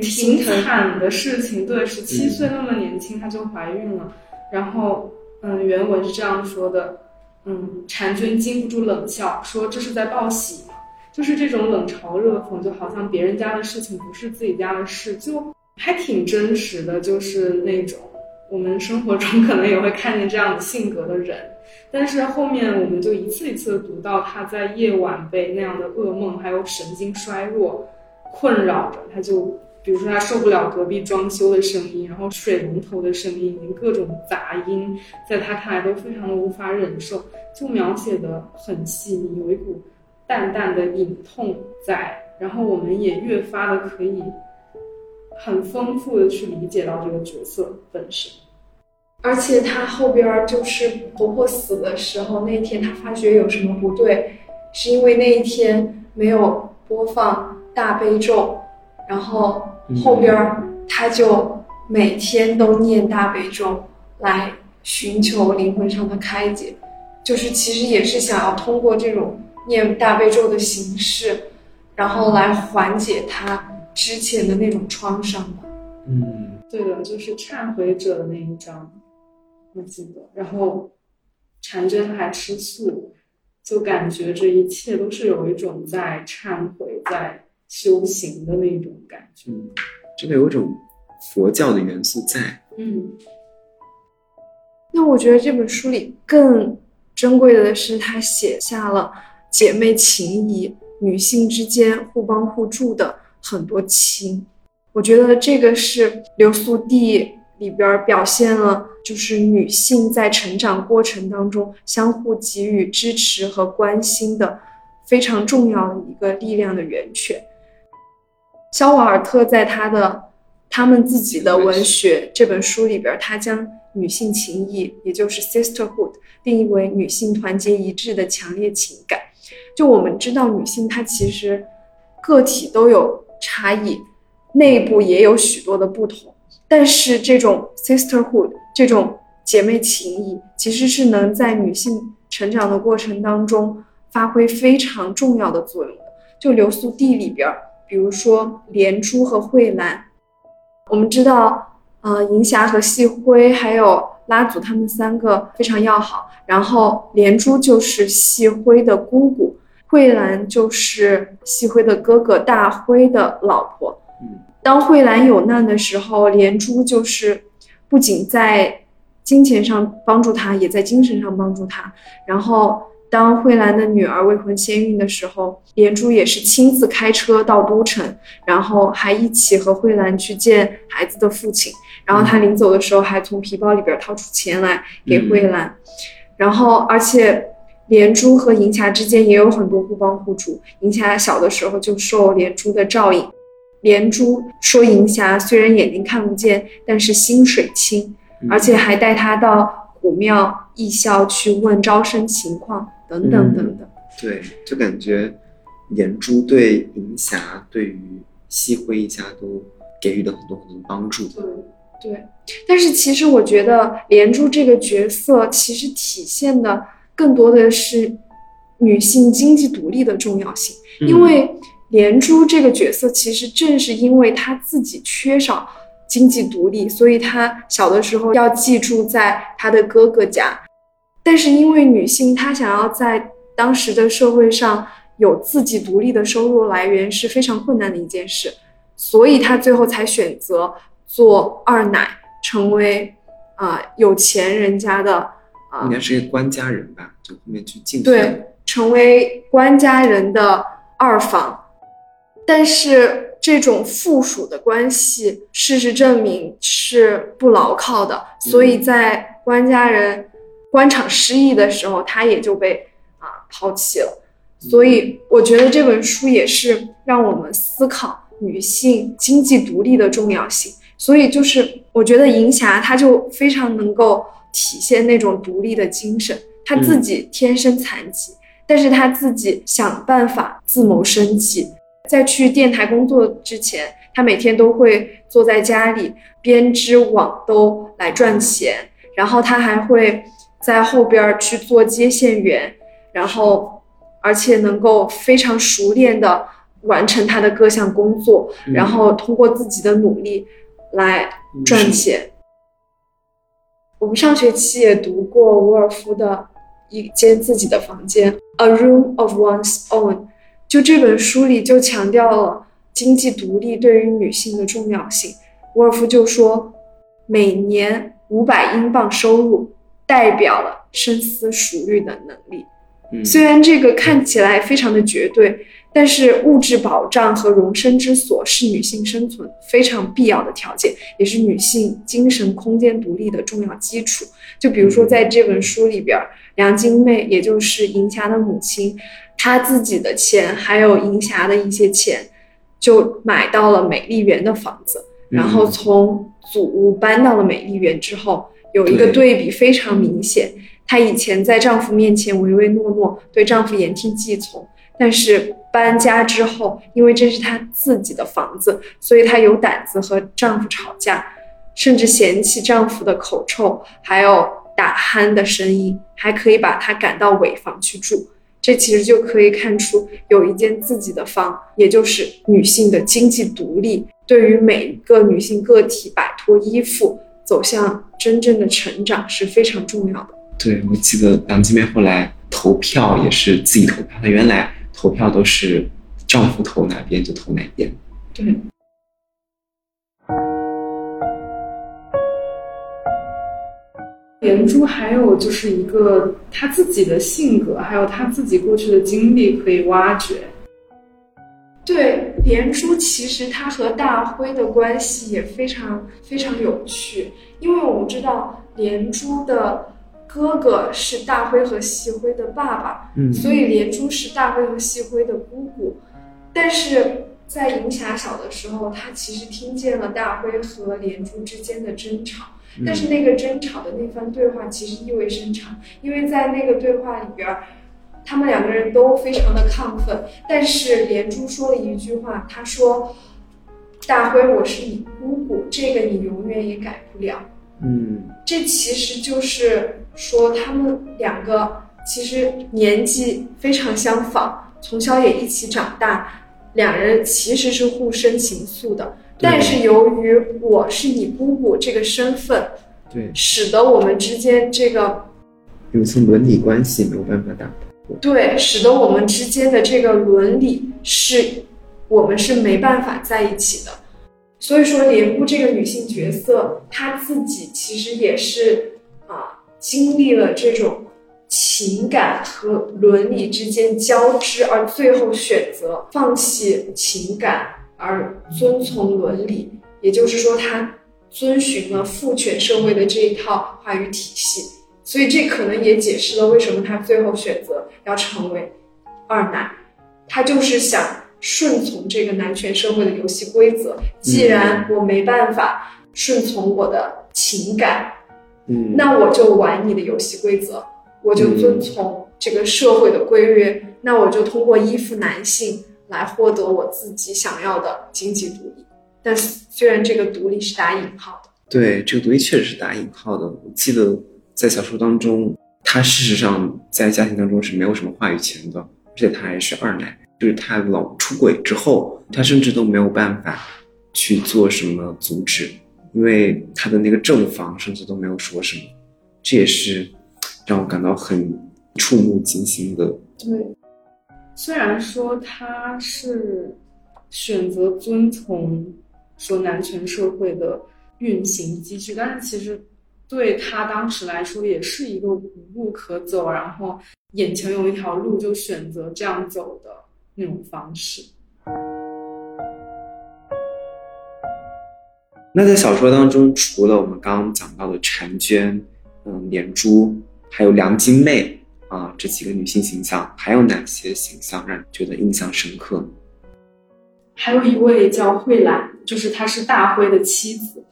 挺惨的事情。对，十七岁那么年轻，她就怀孕了。然后，嗯，原文是这样说的。嗯，婵娟禁不住冷笑，说：“这是在报喜吗？”就是这种冷嘲热讽，就好像别人家的事情不是自己家的事，就还挺真实的。就是那种我们生活中可能也会看见这样的性格的人，但是后面我们就一次一次的读到他在夜晚被那样的噩梦还有神经衰弱困扰着，他就。比如说，他受不了隔壁装修的声音，然后水龙头的声音，各种杂音，在他看来都非常的无法忍受，就描写的很细腻，有一股淡淡的隐痛在，然后我们也越发的可以很丰富的去理解到这个角色本身。而且他后边就是婆婆死的时候那天，他发觉有什么不对，是因为那一天没有播放大悲咒，然后。后边儿，他就每天都念大悲咒来寻求灵魂上的开解，就是其实也是想要通过这种念大悲咒的形式，然后来缓解他之前的那种创伤吧。嗯，对的，就是忏悔者的那一章，我记得。然后禅真还吃素，就感觉这一切都是有一种在忏悔、在修行的那种感觉。嗯，真的有一种佛教的元素在。嗯，那我觉得这本书里更珍贵的是，他写下了姐妹情谊、女性之间互帮互助的很多情。我觉得这个是流苏地里边表现了，就是女性在成长过程当中相互给予支持和关心的非常重要的一个力量的源泉。肖瓦尔特在他的他们自己的文学这本书里边，他将女性情谊，也就是 sisterhood，定义为女性团结一致的强烈情感。就我们知道，女性她其实个体都有差异。内部也有许多的不同，但是这种 sisterhood 这种姐妹情谊，其实是能在女性成长的过程当中发挥非常重要的作用的。就流苏地里边，比如说连珠和慧兰，我们知道，呃，银霞和细辉还有拉祖他们三个非常要好，然后连珠就是细辉的姑姑，慧兰就是细辉的哥哥大辉的老婆。当慧兰有难的时候，连珠就是不仅在金钱上帮助她，也在精神上帮助她。然后，当慧兰的女儿未婚先孕的时候，连珠也是亲自开车到都城，然后还一起和慧兰去见孩子的父亲。然后他临走的时候，还从皮包里边掏出钱来给慧兰。然后，而且连珠和银霞之间也有很多互帮互助。银霞小的时候就受连珠的照应。连珠说：“银霞虽然眼睛看不见，但是心水清，而且还带她到古庙艺校去问招生情况，等等等等。”对，就感觉连珠对银霞、对于西辉一家都给予了很多很多帮助。对对，但是其实我觉得连珠这个角色其实体现的更多的是女性经济独立的重要性，因为。连珠这个角色，其实正是因为她自己缺少经济独立，所以她小的时候要寄住在她的哥哥家。但是因为女性她想要在当时的社会上有自己独立的收入来源是非常困难的一件事，所以她最后才选择做二奶，成为啊有钱人家的啊，应该是一个官家人吧，就后面去进对，成为官家人的二房。但是这种附属的关系，事实证明是不牢靠的。所以在官家人官场失意的时候，他也就被啊抛弃了。所以我觉得这本书也是让我们思考女性经济独立的重要性。所以就是我觉得银霞她就非常能够体现那种独立的精神。她自己天生残疾，但是她自己想办法自谋生计。在去电台工作之前，他每天都会坐在家里编织网兜来赚钱，然后他还会在后边去做接线员，然后而且能够非常熟练的完成他的各项工作，然后通过自己的努力来赚钱。我们上学期也读过伍尔夫的一间自己的房间，A Room of One's Own。就这本书里就强调了经济独立对于女性的重要性。沃尔夫就说，每年五百英镑收入代表了深思熟虑的能力。虽然这个看起来非常的绝对，但是物质保障和容身之所是女性生存非常必要的条件，也是女性精神空间独立的重要基础。就比如说在这本书里边，梁金妹也就是银霞的母亲。她自己的钱，还有银霞的一些钱，就买到了美丽园的房子。然后从祖屋搬到了美丽园之后，有一个对比非常明显。她以前在丈夫面前唯唯诺诺，对丈夫言听计从，但是搬家之后，因为这是她自己的房子，所以她有胆子和丈夫吵架，甚至嫌弃丈夫的口臭，还有打鼾的声音，还可以把她赶到尾房去住。这其实就可以看出，有一间自己的房，也就是女性的经济独立，对于每一个女性个体摆脱依附，走向真正的成长是非常重要的。对，我记得梁金梅后来投票也是自己投票，她原来投票都是丈夫投哪边就投哪边。对。连珠还有就是一个他自己的性格，还有他自己过去的经历可以挖掘。对，连珠其实他和大辉的关系也非常非常有趣，因为我们知道连珠的哥哥是大辉和细辉的爸爸，嗯，所以连珠是大辉和细辉的姑姑。但是在银霞小的时候，她其实听见了大辉和连珠之间的争吵。但是那个争吵的那番对话其实意味深长，因为在那个对话里边，他们两个人都非常的亢奋。但是连珠说了一句话，她说：“大辉，我是你姑姑，这个你永远也改不了。”嗯，这其实就是说他们两个其实年纪非常相仿，从小也一起长大，两人其实是互生情愫的。但是由于我是你姑姑这个身份，对，使得我们之间这个有一层伦理关系没有办法打破。对，使得我们之间的这个伦理是，我们是没办法在一起的。所以说，莲雾这个女性角色，她自己其实也是啊，经历了这种情感和伦理之间交织，而最后选择放弃情感。而遵从伦理，也就是说，他遵循了父权社会的这一套话语体系，所以这可能也解释了为什么他最后选择要成为二奶，他就是想顺从这个男权社会的游戏规则。既然我没办法顺从我的情感，嗯，那我就玩你的游戏规则，我就遵从这个社会的规约，那我就通过依附男性。来获得我自己想要的经济独立，但虽然这个独立是打引号的，对这个独立确实是打引号的。我记得在小说当中，他事实上在家庭当中是没有什么话语权的，而且他还是二奶，就是他老出轨之后，他甚至都没有办法去做什么阻止，因为他的那个正房甚至都没有说什么，这也是让我感到很触目惊心的。对。虽然说他是选择遵从说男权社会的运行机制，但是其实对他当时来说也是一个无路可走，然后眼前有一条路就选择这样走的那种方式。那在小说当中，除了我们刚刚讲到的婵娟、嗯连珠，还有梁金妹。啊，这几个女性形象还有哪些形象让你觉得印象深刻？还有一位叫慧兰，就是她是大辉的妻子。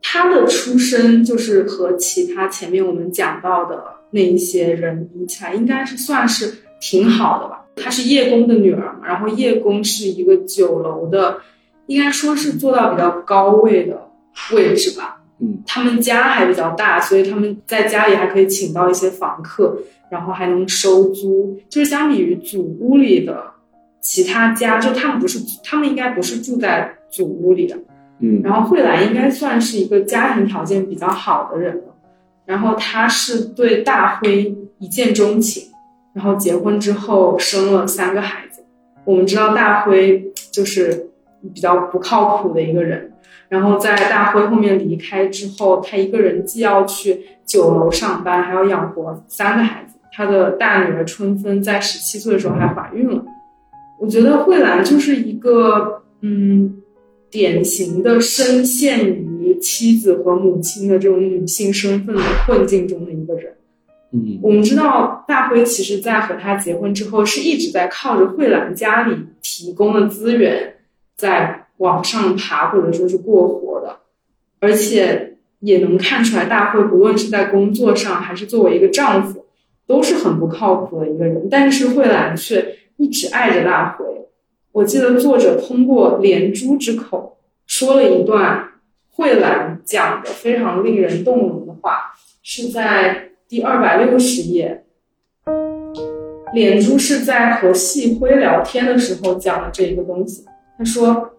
她的出身就是和其他前面我们讲到的那一些人比起来，应该是算是挺好的吧。她是叶公的女儿嘛，然后叶公是一个酒楼的，应该说是做到比较高位的位置吧。嗯，他们家还比较大，所以他们在家里还可以请到一些房客。然后还能收租，就是相比于祖屋里的其他家，就他们不是，他们应该不是住在祖屋里的。嗯，然后慧兰应该算是一个家庭条件比较好的人了。然后他是对大辉一见钟情，然后结婚之后生了三个孩子。我们知道大辉就是比较不靠谱的一个人。然后在大辉后面离开之后，他一个人既要去酒楼上班，还要养活三个孩子。他的大女儿春芬在十七岁的时候还怀孕了，我觉得慧兰就是一个嗯，典型的深陷于妻子和母亲的这种女性身份的困境中的一。嗯，我们知道大辉其实在和他结婚之后是一直在靠着慧兰家里提供的资源在往上爬或者说是过活的，而且也能看出来大辉不论是在工作上还是作为一个丈夫。都是很不靠谱的一个人，但是慧兰却一直爱着大辉。我记得作者通过连珠之口说了一段慧兰讲的非常令人动容的话，是在第二百六十页。莲珠是在和细辉聊天的时候讲的这一个东西。他说：“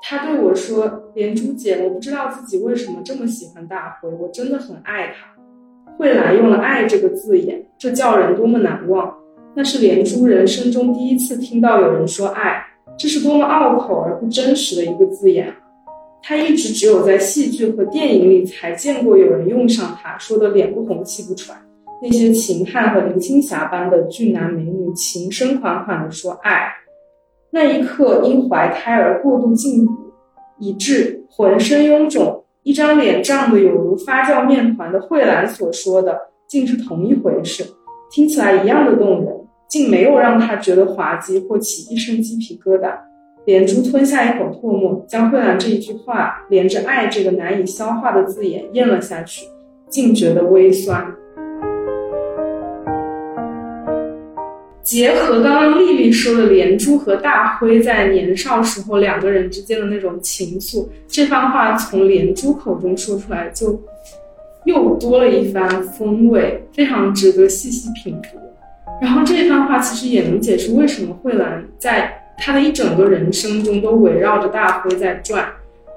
他对我说，莲珠姐，我不知道自己为什么这么喜欢大辉，我真的很爱他。”慧兰用了“爱”这个字眼，这叫人多么难忘！那是连珠人生中第一次听到有人说“爱”，这是多么拗口而不真实的一个字眼。他一直只有在戏剧和电影里才见过有人用上它，说的脸不红气不喘。那些秦汉和林青霞般的俊男美女，情深款款的说爱，那一刻因怀胎而过度进补，以致浑身臃肿。一张脸胀得有如发酵面团的慧兰所说的，竟是同一回事，听起来一样的动人，竟没有让他觉得滑稽或起一身鸡皮疙瘩。连珠吞下一口唾沫，将慧兰这一句话连着“爱”这个难以消化的字眼咽了下去，竟觉得微酸。结合刚刚丽丽说的连珠和大辉在年少时候两个人之间的那种情愫，这番话从连珠口中说出来，就又多了一番风味，非常值得细细品读。然后这番话其实也能解释为什么慧兰在她的一整个人生中都围绕着大辉在转，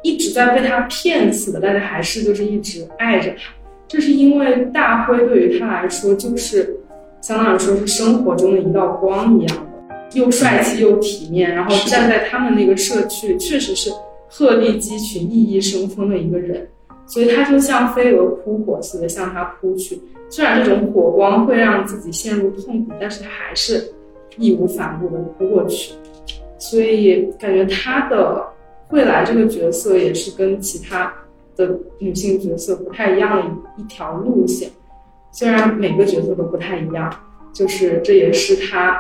一直在被他骗死的，但是还是就是一直爱着他。这是因为大辉对于他来说就是。相当于说是生活中的一道光一样的，又帅气又体面，然后站在他们那个社区，确实是鹤立鸡群、熠熠生风的一个人，所以他就像飞蛾扑火似的向他扑去。虽然这种火光会让自己陷入痛苦，但是他还是义无反顾的扑过去。所以感觉他的未来这个角色也是跟其他的女性角色不太一样的一条路线。虽然每个角色都不太一样，就是这也是他，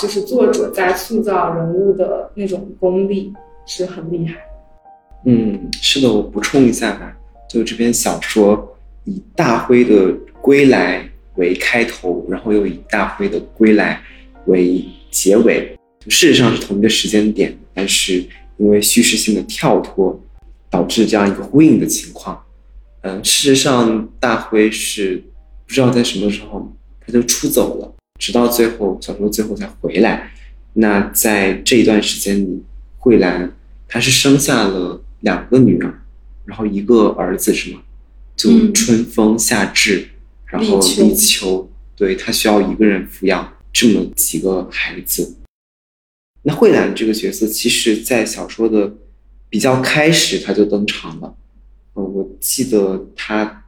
就是作者在塑造人物的那种功力是很厉害。嗯，是的，我补充一下吧，就这篇小说以大辉的归来为开头，然后又以大辉的归来为结尾，事实上是同一个时间点，但是因为叙事性的跳脱，导致这样一个呼应的情况。嗯，事实上大辉是。不知道在什么时候他就出走了，直到最后小说最后才回来。那在这一段时间里，慧兰她是生下了两个女儿，然后一个儿子是吗？就春风、夏至，然后立秋，对她需要一个人抚养这么几个孩子。那慧兰这个角色，其实在小说的比较开始他就登场了。呃，我记得他。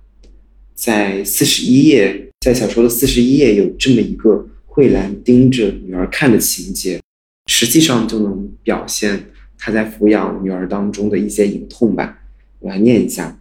在四十一页，在小说的四十一页有这么一个慧兰盯着女儿看的情节，实际上就能表现她在抚养女儿当中的一些隐痛吧。我来念一下：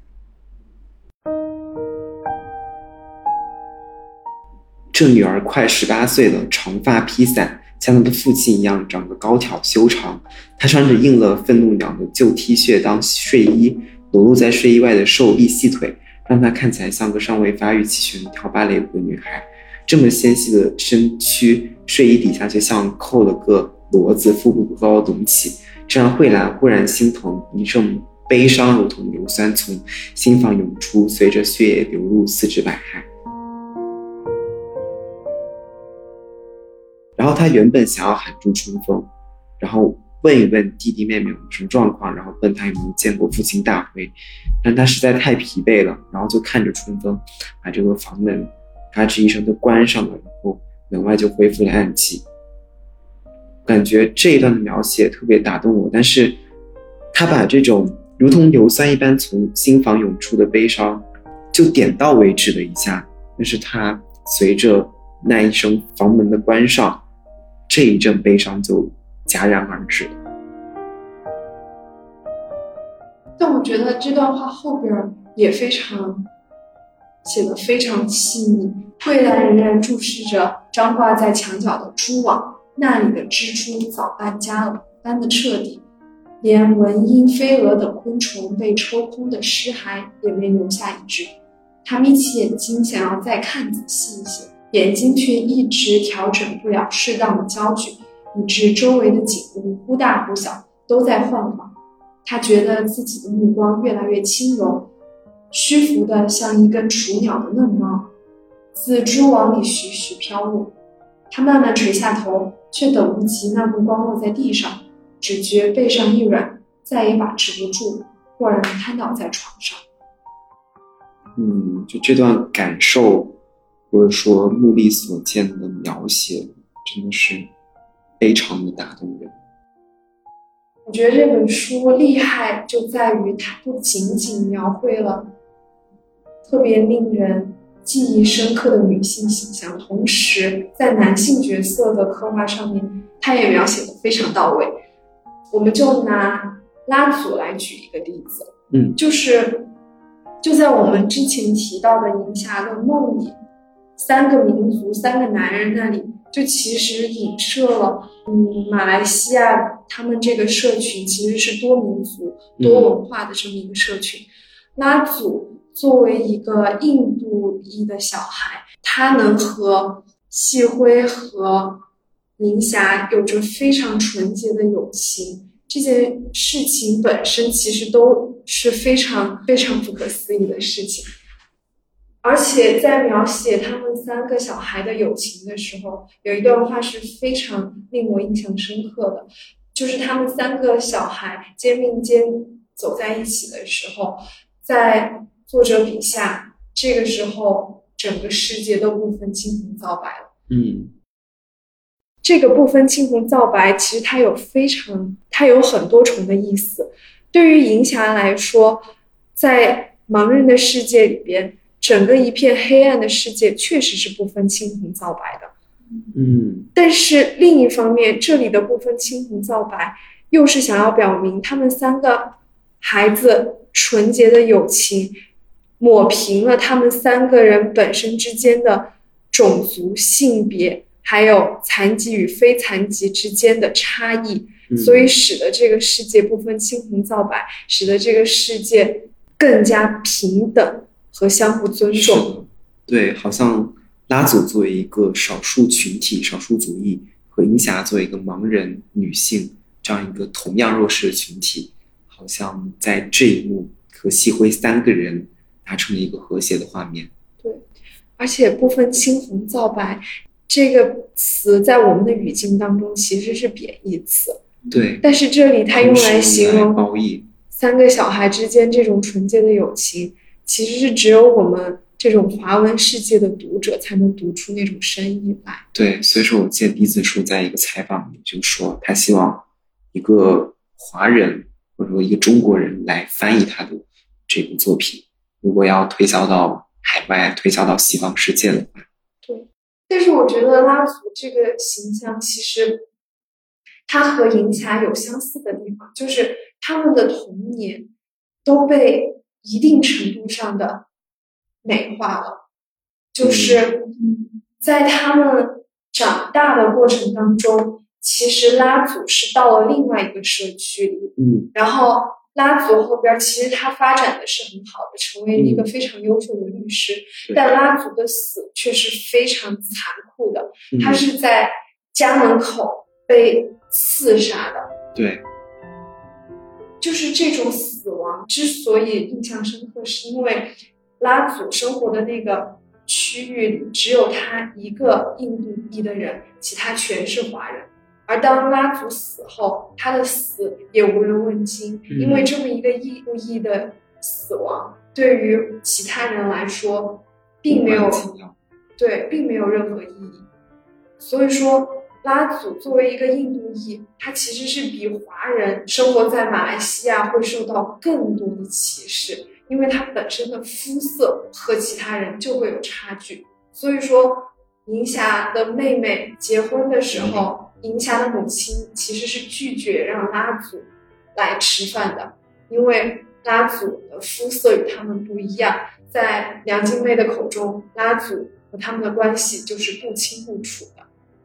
这女儿快十八岁了，长发披散，像他的父亲一样长得高挑修长。他穿着印了愤怒鸟的旧 T 恤当睡衣，裸露在睡衣外的瘦臂细腿。让她看起来像个尚未发育齐全、跳芭蕾舞的女孩，这么纤细的身躯，睡衣底下却像扣了个骡子，腹部高高隆起，这让慧兰忽然心疼，一阵悲伤如同硫酸从心房涌出，随着血液流入四肢百骸。后她原本想要喊住春风，然后。问一问弟弟妹妹有什么状况，然后问他有没有见过父亲大辉，但他实在太疲惫了，然后就看着春风，把这个房门嘎吱一声就关上了，然后门外就恢复了暗寂。感觉这一段的描写特别打动我，但是他把这种如同硫酸一般从心房涌出的悲伤，就点到为止了一下，但是他随着那一声房门的关上，这一阵悲伤就。戛然而止。但我觉得这段话后边也非常写的非常细腻。桂兰仍然注视着张挂在墙角的蛛网，那里的蜘蛛早搬家了，搬得彻底，连蚊蝇、飞蛾等昆虫被抽空的尸骸也没留下一只。他眯起眼睛，想要再看仔细一些，眼睛却一直调整不了适当的焦距。以致周围的景物忽大忽小，都在晃晃。他觉得自己的目光越来越轻柔，虚浮的像一根雏鸟的嫩毛，自蛛网里徐徐飘落。他慢慢垂下头，却等不及那目光落在地上，只觉背上一软，再也把持不住，豁然瘫倒在床上。嗯，就这段感受，或者说目力所见的描写，真的是非常的打动人。我觉得这本书厉害就在于它不仅仅描绘了特别令人记忆深刻的女性形象，同时在男性角色的刻画上面，它也描写的非常到位。我们就拿拉祖来举一个例子，嗯，就是就在我们之前提到的《银霞的梦》里，三个民族、三个男人那里，就其实影射了，嗯，马来西亚他们这个社群其实是多民族、多文化的这么一个社群。拉祖作为一个印度裔的小孩，他能和细辉和明霞有着非常纯洁的友情，这件事情本身其实都是非常非常不可思议的事情。而且在描写他们三个小孩的友情的时候，有一段话是非常令我印象深刻的，就是他们三个小孩肩并肩走在一起的时候，在作者笔下，这个时候整个世界都不分青红皂白了。嗯这个不分青红皂白，其实它有非常，它有很多重的意思。对于银霞来说，在盲人的世界里边，整个一片黑暗的世界确实是不分青红皂白的。嗯。但是另一方面，这里的不分青红皂白，又是想要表明他们三个孩子纯洁的友情，抹平了他们三个人本身之间的种族、性别，还有残疾与非残疾之间的差异，嗯，所以使得这个世界不分青红皂白，使得这个世界更加平等和相互尊重。对，好像拉祖作为一个少数群体、少数族裔，和英霞作为一个盲人女性这样一个同样弱势的群体，好像在这一幕和细辉三个人达成了一个和谐的画面。对而且不分青红皂白这个词在我们的语境当中其实是贬义词，对，但是这里它用来形容。三个小孩之间这种纯洁的友情，其实是只有我们这种华文世界的读者才能读出那种深意来。对，所以说我记得笛子叔在一个采访里就说，他希望一个华人或者说一个中国人来翻译他的这部作品，如果要推销到海外、推销到西方世界的话，对但是我觉得拉祖这个形象其实，他和银霞有相似的地方，就是他们的童年都被一定程度上的美化了，就是在他们长大的过程当中，其实拉祖是到了另外一个社区里，嗯。然后拉祖后边其实他发展的是很好的，成为了一个非常优秀的律师。对但拉祖的死却是非常残酷的，嗯。他是在家门口被刺杀的。对，就是这种死亡之所以印象深刻，是因为拉祖生活的那个区域里只有他一个印度裔的人，其他全是华人。而当拉祖死后，他的死也无人问津，嗯因为这么一个印度裔的死亡，对于其他人来说，并没有对，并没有任何意义。所以说，拉祖作为一个印度裔，他其实是比华人生活在马来西亚会受到更多的歧视，因为他本身的肤色和其他人就会有差距。所以说，银霞的妹妹结婚的时候，银霞的母亲其实是拒绝让拉祖来吃饭的，因为拉祖的肤色与他们不一样。在梁静妹的口中，拉祖和他们的关系就是不清不楚的。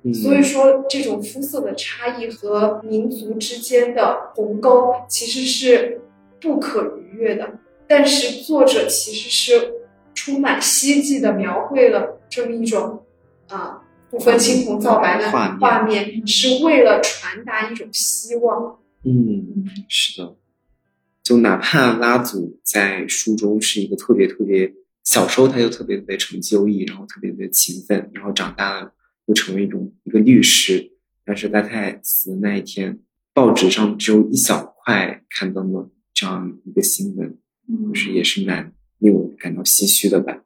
嗯所以说，这种肤色的差异和民族之间的鸿沟其实是不可逾越的。但是作者其实是充满希冀的描绘了这么一种啊不分青红皂白的画面画面，是为了传达一种希望。嗯，是的，就哪怕拉祖在书中是一个特别特别小时候他就特别特别成绩优异，然后特别特别勤奋，然后长大了又成为一种一个律师，但是在他死的那一天，报纸上只有一小块刊登了这样一个新闻，嗯就是也是蛮令我感到唏嘘的吧。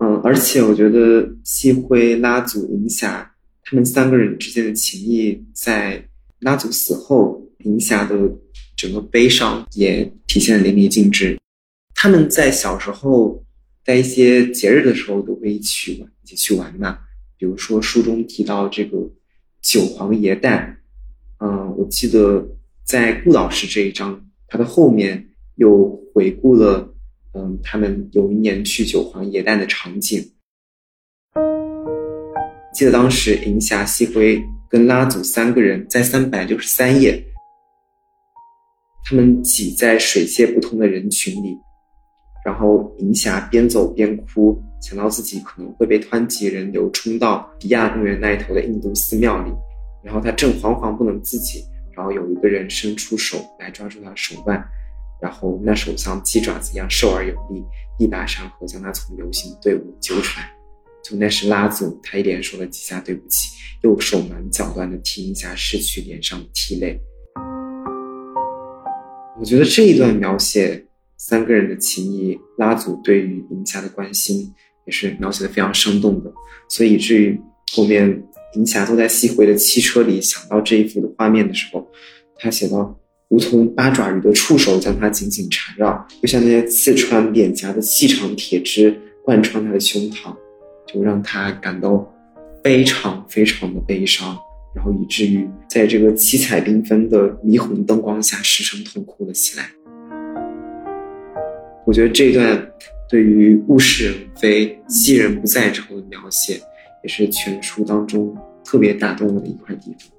嗯，而且我觉得细辉、拉祖、银霞他们三个人之间的情谊，在拉祖死后，银霞的整个悲伤也体现的淋漓尽致。他们在小时候，在一些节日的时候都会一起玩，一起去玩嘛。比如说书中提到这个九皇爷诞，嗯，我记得在顾老师这一章，他的后面又回顾了。嗯，他们有一年去九皇爷诞的场景，记得当时银霞、西辉跟拉祖三个人在三百六十三页，他们挤在水泄不通的人群里，然后银霞边走边哭，想到自己可能会被湍急人流冲到迪亚公园那一头的印度寺庙里，然后她正惶惶不能自己，然后有一个人伸出手来抓住她的手腕。然后那手像鸡爪子一样瘦而有力，一把上河将她从游行队伍揪出来。就那时拉祖，他一连说了几下对不起，又手忙脚乱地替银霞拭去脸上的涕泪。我觉得这一段描写三个人的情谊，拉祖对于林霞的关心，也是描写的非常生动的。所以以至于后面林霞坐在西回的汽车里，想到这一幅的画面的时候，他写到。如同八爪鱼的触手将它紧紧缠绕，就像那些刺穿脸颊的细长铁枝贯穿他的胸膛，就让他感到非常非常的悲伤，然后以至于在这个七彩缤纷的霓虹灯光下失声痛哭了起来。我觉得这段对于物是人非、昔人不在之后的描写，也是全书当中特别打动我的一块地方。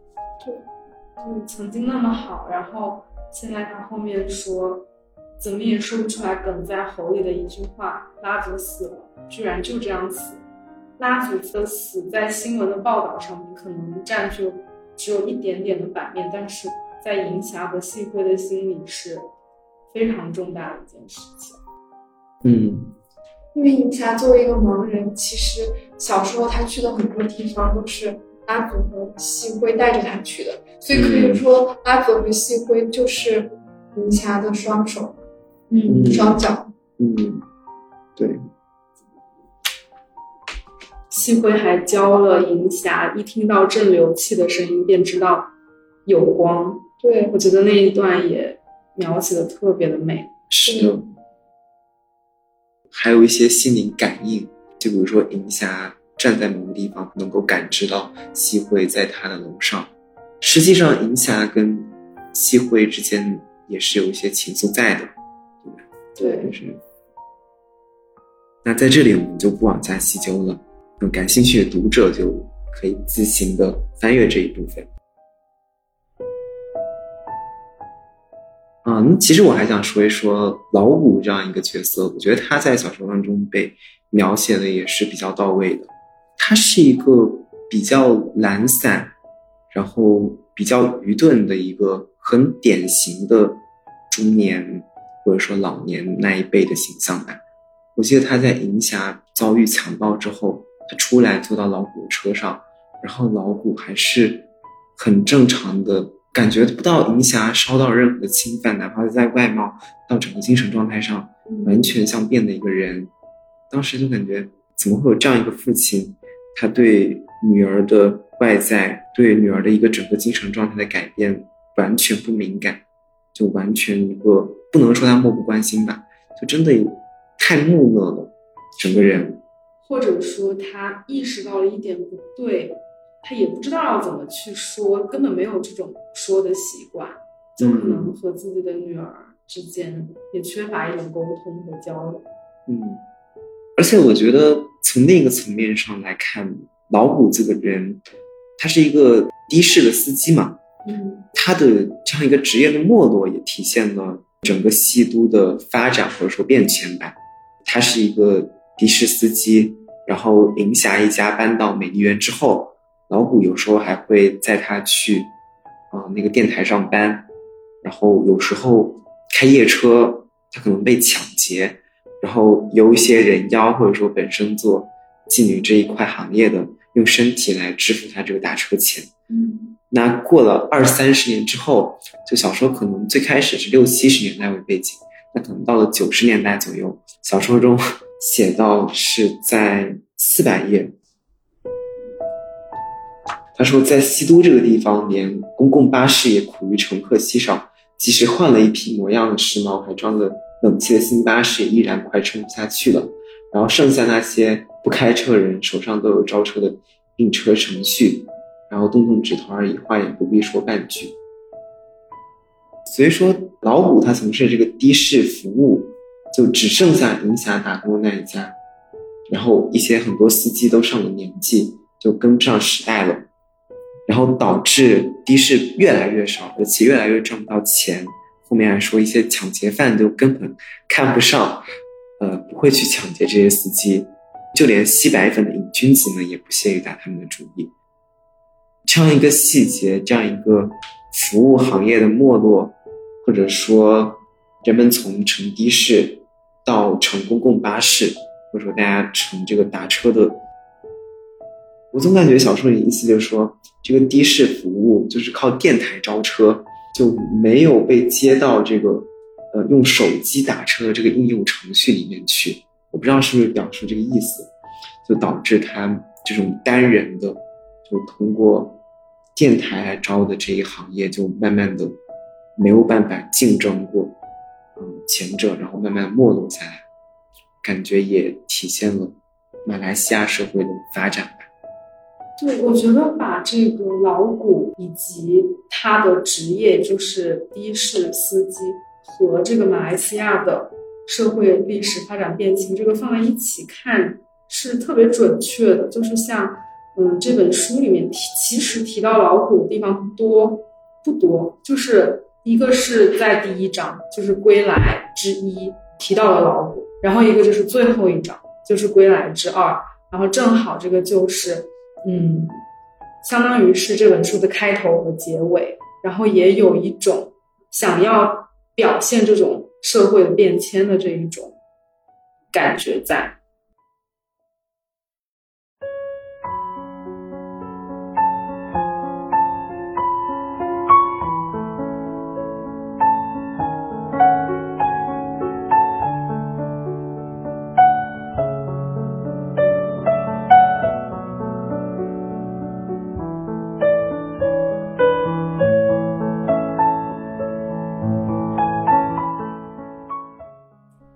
就，曾经那么好，然后现在他后面说，怎么也说不出来，哽在喉里的一句话：拉祖死了，居然就这样死。拉祖的死在新闻的报道上面可能占据只有一点点的版面，但是在银霞和细辉的心里是非常重大的一件事情。嗯，因为银霞作为一个盲人，其实小时候他去的很多地方都是。阿祖和细辉带着他去的，所以可以说阿祖和细辉就是银霞的双手，嗯，双脚，嗯，对。细辉还教了银霞，一听到镇流器的声音便知道有光。对，我觉得那一段也描写的特别的美。是的，还有一些心灵感应，就比如说银霞。站在某个地方，能够感知到西辉在他的楼上。实际上，银霞跟西辉之间也是有一些情愫在的，对吧？对，是。那在这里我们就不往下细究了，那感兴趣的读者就可以自行的翻阅这一部分。啊，那其实我还想说一说老五这样一个角色，我觉得他在小说当中被描写的也是比较到位的。他是一个比较懒散，然后比较愚钝的一个很典型的中年或者说老年那一辈的形象吧。我记得他在银霞遭遇强暴之后，他出来坐到老虎车上，然后老虎还是很正常的，感觉不到银霞受到任何的侵犯，哪怕是在外貌到整个精神状态上，完全像变了一个人。当时就感觉怎么会有这样一个父亲？他对女儿的外在，对女儿的一个整个精神状态的改变完全不敏感，就完全一个不能说他漠不关心吧，就真的太木讷了，整个人，或者说他意识到了一点不对，他也不知道要怎么去说，根本没有这种说的习惯，就可能和自己的女儿之间也缺乏一种沟通和交流。嗯，而且我觉得。从另一个层面上来看，老虎这个人，他是一个的士的司机嘛，嗯，他的这样一个职业的没落，也体现了整个西都的发展或者说变迁吧。他是一个的士司机，然后林霞一家搬到美丽园之后，老谷有时候还会载他去啊那个电台上班，然后有时候开夜车，他可能被抢劫。然后由一些人妖或者说本身做妓女这一块行业的，用身体来支付他这个打车钱。嗯，那过了二三十年之后，就小说可能最开始是六七十年代为背景，那可能到了九十年代左右，小说中 写到是在四百页。他说，在西都这个地方，连公共巴士也苦于乘客稀少，即使换了一批模样的、时髦还装着冷气的新巴士，也依然快撑不下去了。然后剩下那些不开车的人，手上都有招车的订车程序，然后动动指头而已，话也不必说半句。所以说，老谷他从事这个的士服务，就只剩下银霞打工的那一家，然后一些很多司机都上了年纪，就跟不上时代了。然后导致的士越来越少，而且越来越赚不到钱。后面还说一些抢劫犯都根本看不上，呃，不会去抢劫这些司机，就连吸白粉的瘾君子们也不屑于打他们的主意。这样一个细节，这样一个服务行业的没落，或者说人们从乘的士到乘公共巴士，或者说大家乘这个打车的。我总感觉小说里意思就是说，这个的士服务就是靠电台招车，就没有被接到这个，呃，用手机打车的这个应用程序里面去。我不知道是不是表述这个意思，就导致他这种单人的，就通过电台来招的这一行业，就慢慢的没有办法竞争过，嗯，前者，然后慢慢没落下来。感觉也体现了马来西亚社会的发展。对，我觉得把这个老谷以及他的职业就是的士司机和这个马来西亚的社会历史发展变迁这个放在一起看是特别准确的。就是像嗯这本书里面提，其实提到老谷的地方不多不多，就是一个是在第一章，就是归来之一提到了老谷，然后一个就是最后一章，就是归来之二，然后正好这个就是。嗯，相当于是这本书的开头和结尾，然后也有一种想要表现这种社会的变迁的这一种感觉在。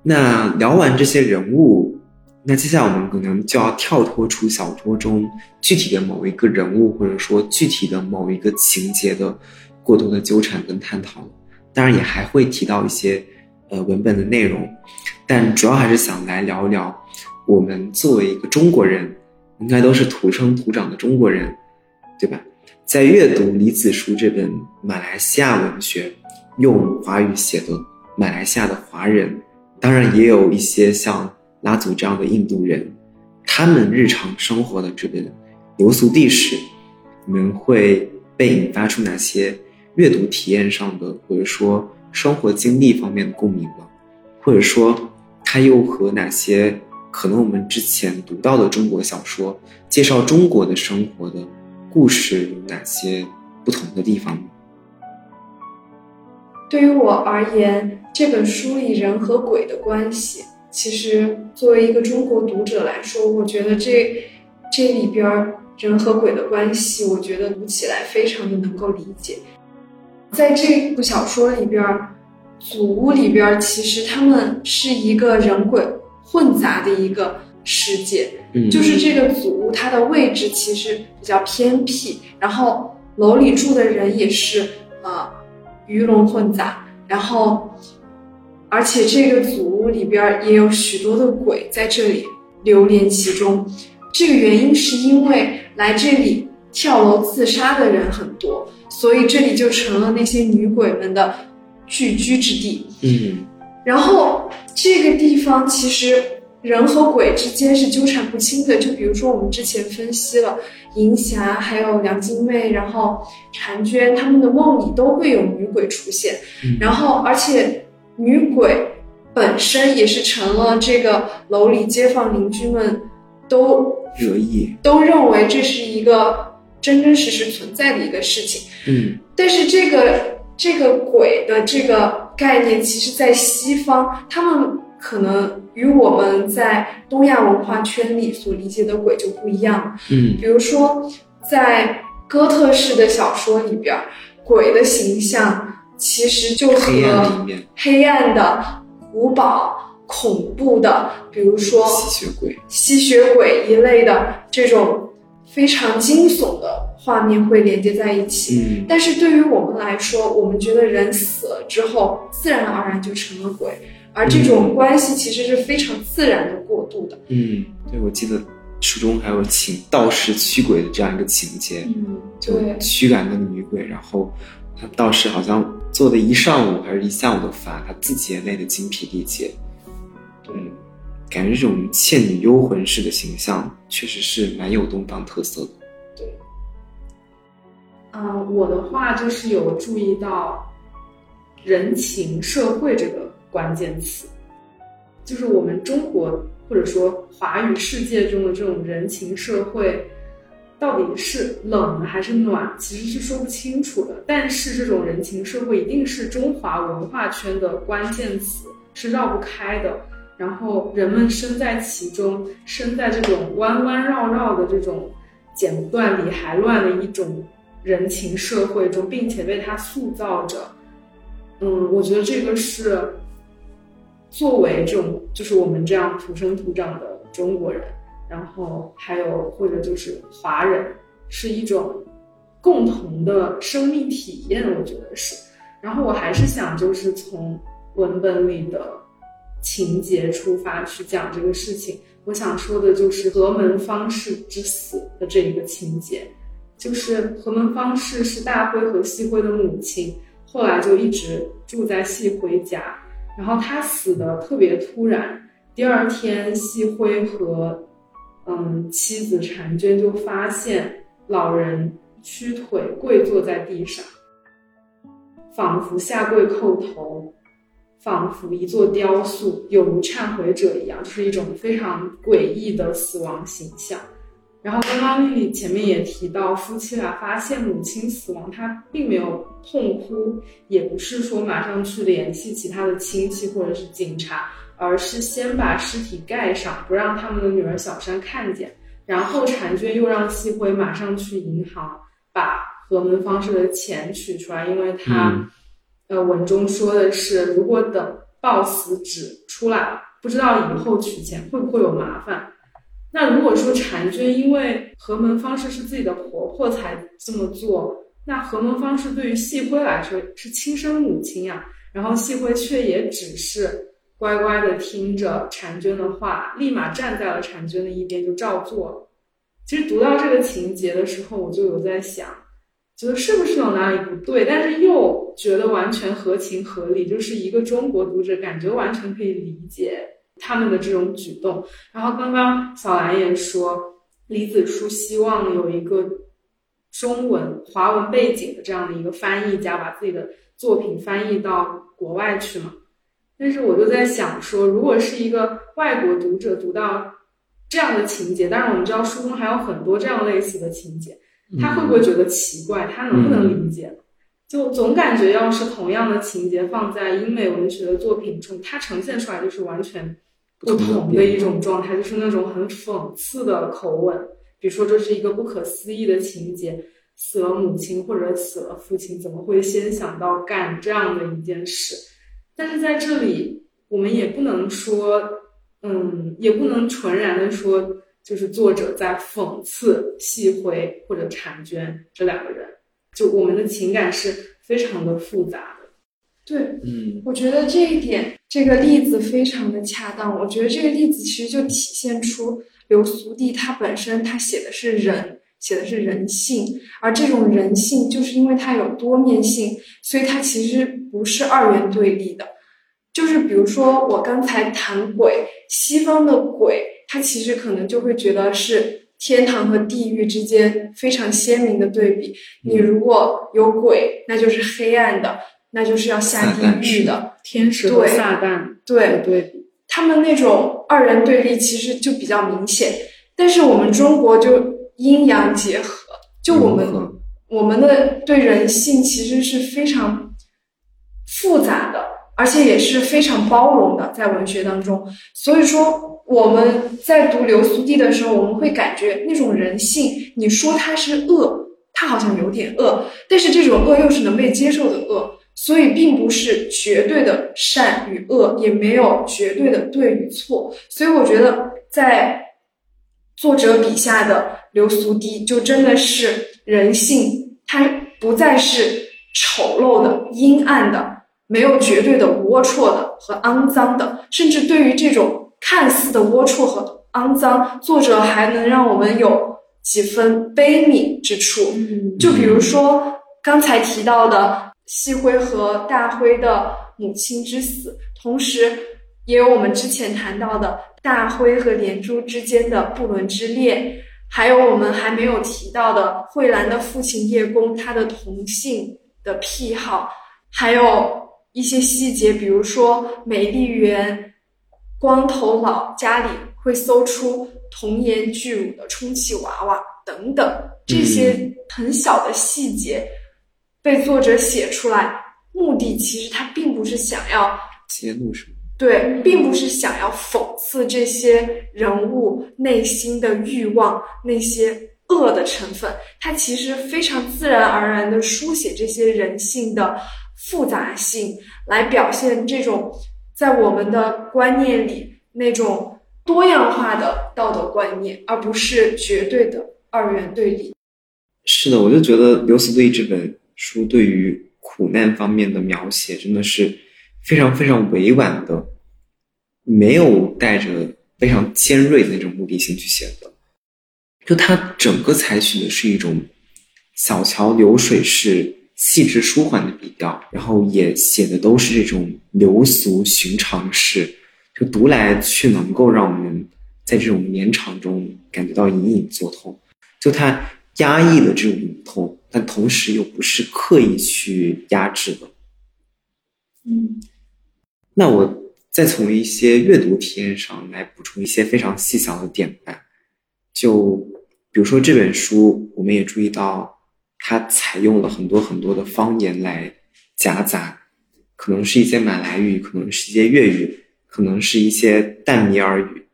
那聊完这些人物，那接下来我们可能就要跳脱出小说中具体的某一个人物，或者说具体的某一个情节的过多的纠缠跟探讨。当然，也还会提到一些呃文本的内容，但主要还是想来聊一聊我们作为一个中国人，应该都是土生土长的中国人，对吧？在阅读李子书这本马来西亚文学，用华语写的马来西亚的华人。当然，也有一些像拉祖这样的印度人，他们日常生活的这个流俗地史，你们会被引发出哪些阅读体验上的，或者说生活经历方面的共鸣吗？或者说，它又和哪些可能我们之前读到的中国小说介绍中国的生活的故事有哪些不同的地方？对于我而言，这本书里人和鬼的关系，其实作为一个中国读者来说，我觉得这这里边人和鬼的关系，我觉得读起来非常的能够理解。在这部小说里边，祖屋里边其实他们是一个人鬼混杂的一个世界，就是这个祖屋它的位置其实比较偏僻，然后楼里住的人也是呃。鱼龙混杂，然后，而且这个祖屋里边也有许多的鬼在这里流连其中。这个原因是因为来这里跳楼自杀的人很多，所以这里就成了那些女鬼们的聚居之地。嗯，然后这个地方其实。人和鬼之间是纠缠不清的，就比如说我们之前分析了银霞，还有梁金妹，然后婵娟，他们的梦里都会有女鬼出现，然后而且女鬼本身也是成了这个楼里街坊邻居们都热议，都认为这是一个真真实实存在的一个事情。嗯，但是这个这个鬼的这个概念，其实在西方，他们可能与我们在东亚文化圈里所理解的鬼就不一样。嗯比如说，在哥特式的小说里边，鬼的形象其实就和黑暗的、古堡、恐怖的，比如说吸血鬼，吸血鬼一类的这种非常惊悚的画面会连接在一起。嗯但是对于我们来说，我们觉得人死了之后，自然而然就成了鬼，而这种关系其实是非常自然的过渡的。嗯，对，我记得书中还有请道士驱鬼的这样一个情节，嗯，就对，驱赶那个女鬼，然后他道士好像做的一上午还是一下午的法，他自己也累得精疲力竭。嗯，感觉这种倩女幽魂式的形象确实是蛮有东方特色的。对，嗯，我的话就是有注意到人情社会这个关键词，就是我们中国或者说华语世界中的这种人情社会，到底是冷还是暖，其实是说不清楚的。但是这种人情社会一定是中华文化圈的关键词，是绕不开的。然后人们身在其中，身在这种弯弯绕绕的这种剪不断理还乱的一种人情社会中，并且被它塑造着。嗯，我觉得这个是作为这种就是我们这样土生土长的中国人，然后还有或者就是华人，是一种共同的生命体验，我觉得是。然后我还是想就是从文本里的情节出发去讲这个事情。我想说的就是何门方士之死的这一个情节，就是何门方士是大辉和细辉的母亲，后来就一直住在细辉家。然后他死的特别突然，第二天细辉和嗯妻子婵娟就发现老人屈腿跪坐在地上，仿佛下跪叩头，仿佛一座雕塑，有如忏悔者一样，就是一种非常诡异的死亡形象。然后刚刚丽丽前面也提到，夫妻俩发现母亲死亡，他并没有痛哭，也不是说马上去联系其他的亲戚或者是警察，而是先把尸体盖上，不让他们的女儿小山看见。然后婵娟又让细辉马上去银行把河门方式的钱取出来，因为他、嗯呃文中说的是，如果等报死纸出来，不知道以后取钱会不会有麻烦。那如果说婵娟因为何门方式是自己的婆婆才这么做，那何门方式对于细辉来说是亲生母亲呀、然后细辉却也只是乖乖的听着婵娟的话，立马站在了婵娟的一边就照做。其实读到这个情节的时候，我就有在想，觉得是不是有哪里不对，但是又觉得完全合情合理，就是一个中国读者感觉完全可以理解他们的这种举动。然后刚刚小兰也说，李子书希望有一个中文华文背景的这样的一个翻译家，把自己的作品翻译到国外去嘛。但是我就在想说，如果是一个外国读者读到这样的情节，当然我们知道书中还有很多这样类似的情节，他会不会觉得奇怪？他能不能理解？就总感觉，要是同样的情节放在英美文学的作品中，它呈现出来就是完全不同的一种状态，就是那种很讽刺的口吻。比如说，这是一个不可思议的情节，死了母亲或者死了父亲，怎么会先想到干这样的一件事？但是在这里，我们也不能说，嗯，也不能纯然的说，就是作者在讽刺细辉或者婵娟这两个人。就我们的情感是非常的复杂的。对，嗯我觉得这一点，这个例子非常的恰当。我觉得这个例子其实就体现出刘苏娣他本身他写的是人，写的是人性，而这种人性就是因为它有多面性，所以它其实不是二元对立的。就是比如说我刚才谈鬼，西方的鬼，他其实可能就会觉得是天堂和地狱之间非常鲜明的对比。你如果有鬼，那就是黑暗的，那就是要下地狱的。天使和对撒旦的对，对比，他们那种二元对立其实就比较明显，但是我们中国就阴阳结合，就我们、我们的对人性其实是非常复杂的，而且也是非常包容的，在文学当中。所以说，我们在读刘苏地的时候，我们会感觉那种人性，你说他是恶，他好像有点恶，但是这种恶又是能被接受的恶，所以并不是绝对的善与恶，也没有绝对的对与错。所以我觉得，在作者笔下的刘苏地，就真的是人性，它不再是丑陋的、阴暗的。没有绝对的龌龊的和肮脏的，甚至对于这种看似的龌龊和肮脏，作者还能让我们有几分悲悯之处。就比如说刚才提到的细辉和大辉的母亲之死，同时也有我们之前谈到的大辉和连珠之间的不伦之恋，还有我们还没有提到的慧兰的父亲叶公他的同性的癖好，还有。一些细节，比如说美丽园光头佬家里会搜出童颜巨乳的充气娃娃等等，这些很小的细节被作者写出来，目的其实他并不是想要揭露什么，对，并不是想要讽刺这些人物内心的欲望，那些恶的成分，他其实非常自然而然的书写这些人性的。复杂性来表现这种在我们的观念里那种多样化的道德观念，而不是绝对的二元对立。是的，我就觉得刘慈对这本书对于苦难方面的描写真的是非常非常委婉的，没有带着非常尖锐的那种目的性去写的。就他整个采取的是一种小桥流水式。细致舒缓的笔调，然后也写的都是这种流俗寻常事，就读来却能够让我们在这种绵长中感觉到隐隐作痛。就他压抑的这种痛，但同时又不是刻意去压制的。嗯，那我再从一些阅读体验上来补充一些非常细小的点吧。就比如说这本书，我们也注意到。它采用了很多很多的方言来夹杂，可能是一些马来语，可能是一些粤语，可能是一些淡米尔语。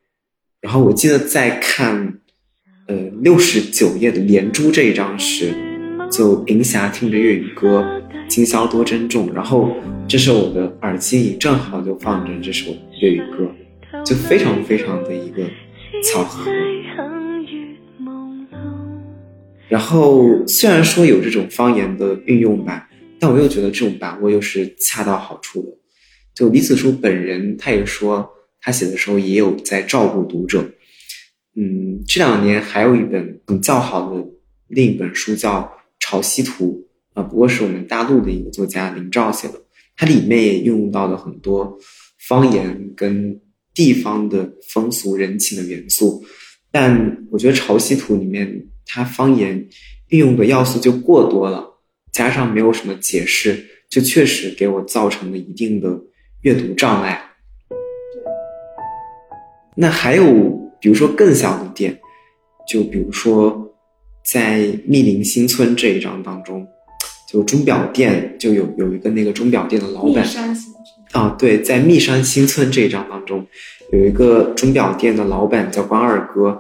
然后我记得在看，呃，六十九页的连珠这一章时，就银霞听着粤语歌，今宵多珍重。然后这时候我的耳机里正好就放着这首粤语歌，就非常非常的一个巧合。然后虽然说有这种方言的运用吧，但我又觉得这种把握又是恰到好处的。就李子书本人，他也说他写的时候也有在照顾读者。嗯，这两年还有一本很较好的另一本书叫《潮汐图》啊，不过是我们大陆的一个作家林兆写的，它里面也运用到了很多方言跟地方的风俗人情的元素，但我觉得《潮汐图》里面。它方言运用的要素就过多了，加上没有什么解释，就确实给我造成了一定的阅读障碍。那还有，比如说更小的点，就比如说在密林新村这一章当中，就钟表店就有有一个那个钟表店的老板啊，对，在密山新村这一章当中，有一个钟表店的老板叫关二哥，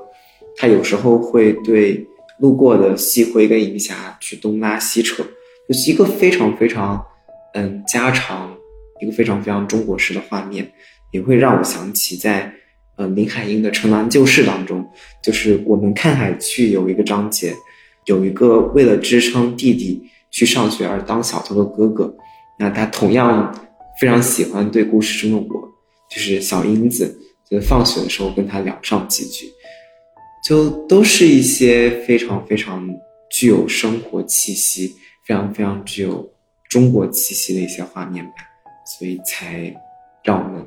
他有时候会对。路过的细辉跟银霞去东拉西扯，就是一个非常非常，嗯，家常，一个非常非常中国式的画面，也会让我想起在，呃，林海音的《城南旧事》当中，就是我们看海去有一个章节，有一个为了支撑弟弟去上学而当小偷的哥哥，那他同样非常喜欢对故事中的我，就是小英子，就放学的时候跟他聊上几句。就都是一些非常非常具有生活气息、非常非常具有中国气息的一些画面吧，所以才让我们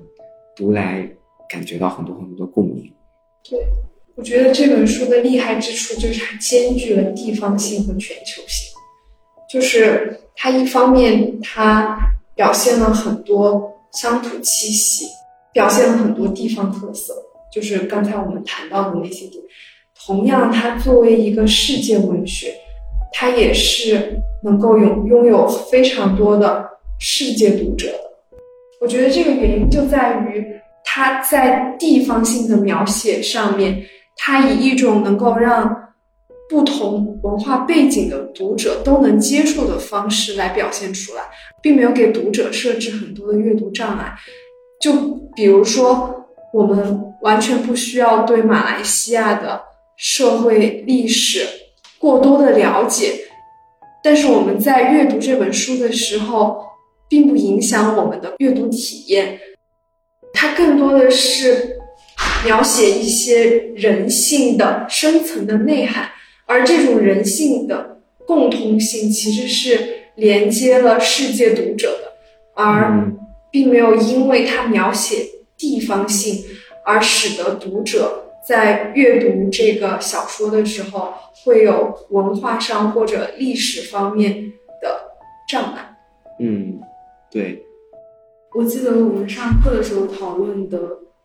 读来感觉到很多很多的共鸣。对，我觉得这本书的厉害之处就是它兼具了地方性和全球性，就是它一方面它表现了很多乡土气息，表现了很多地方特色。就是刚才我们谈到的那些点，同样，它作为一个世界文学，它也是能够拥拥有非常多的世界读者的。我觉得这个原因就在于它在地方性的描写上面，它以一种能够让不同文化背景的读者都能接受的方式来表现出来，并没有给读者设置很多的阅读障碍。就比如说，我们完全不需要对马来西亚的社会历史过多的了解，但是我们在阅读这本书的时候。并不影响我们的阅读体验，它更多的是描写一些人性的深层的内涵，而这种人性的共通性其实是连接了世界读者的，而并没有因为它描写地方性而使得读者在阅读这个小说的时候会有文化上或者历史方面的障碍。嗯。对，我记得我们上课的时候讨论的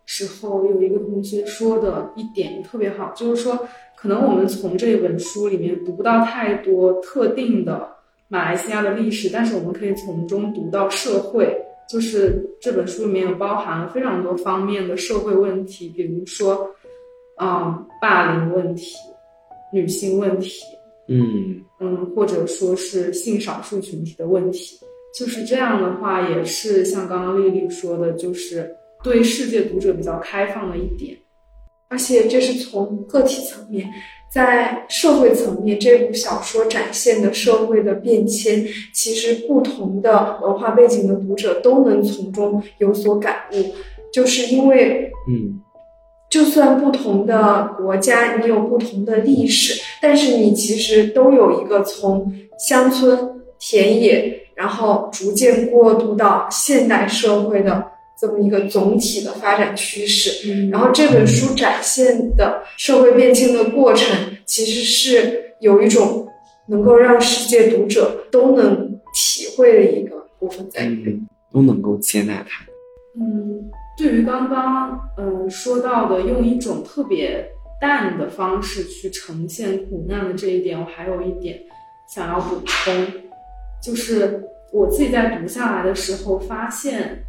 时候，有一个同学说的一点特别好，就是说，可能我们从这本书里面读不到太多特定的马来西亚的历史，但是我们可以从中读到社会，就是这本书里面有包含了非常多方面的社会问题，比如说，嗯，霸凌问题、女性问题，嗯嗯，或者说是性少数群体的问题。就是这样的话，也是像刚刚丽丽说的，就是对世界读者比较开放的一点，而且这是从个体层面，在社会层面，这部小说展现的社会的变迁，其实不同的文化背景的读者都能从中有所感悟，就是因为，嗯，就算不同的国家，你有不同的历史，但是你其实都有一个从乡村田野。然后逐渐过渡到现代社会的这么一个总体的发展趋势。然后这本书展现的社会变迁的过程，其实是有一种能够让世界读者都能体会的一个部分在里面，都能够接纳它。嗯，对于刚刚嗯说到的用一种特别淡的方式去呈现苦难的这一点，我还有一点想要补充。就是我自己在读下来的时候，发现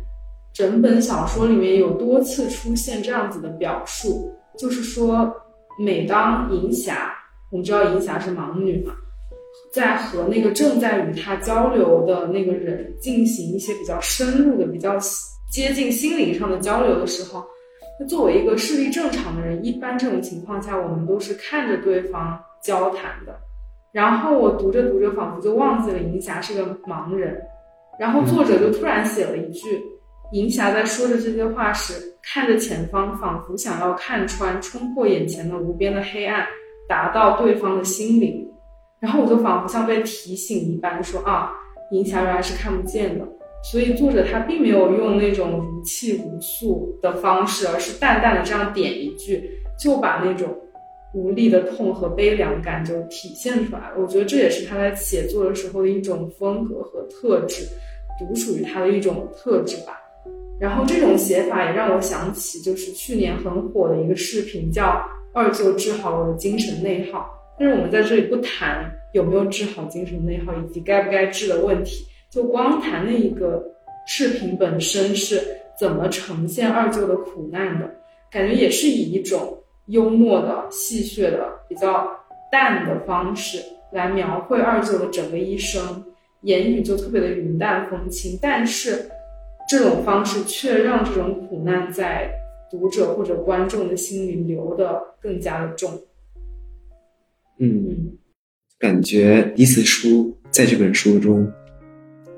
整本小说里面有多次出现这样子的表述，就是说，每当银霞，我们知道银霞是盲女嘛，在和那个正在与她交流的那个人进行一些比较深入的、比较接近心灵上的交流的时候，那作为一个视力正常的人，一般这种情况下，我们都是看着对方交谈的。然后我读着读着，仿佛就忘记了银霞是个盲人。然后作者就突然写了一句：“银霞在说着这些话时，看着前方，仿佛想要看穿、冲破眼前的无边的黑暗，达到对方的心灵。”然后我就仿佛像被提醒一般，说：“啊，银霞原来是看不见的。”所以作者他并没有用那种如泣如诉的方式，而是淡淡的这样点一句，就把那种。无力的痛和悲凉感就体现出来了。我觉得这也是他在写作的时候的一种风格和特质，独属于他的一种特质吧。然后这种写法也让我想起，就是去年很火的一个视频，叫《二舅治好我的精神内耗》。但是我们在这里不谈有没有治好精神内耗，以及该不该治的问题，就光谈那一个视频本身是怎么呈现二舅的苦难的，感觉也是以一种。幽默的、戏谑的、比较淡的方式来描绘二舅的整个一生，言语就特别的云淡风轻，但是这种方式却让这种苦难在读者或者观众的心里留得更加的重。嗯，感觉第一次书在这本书中，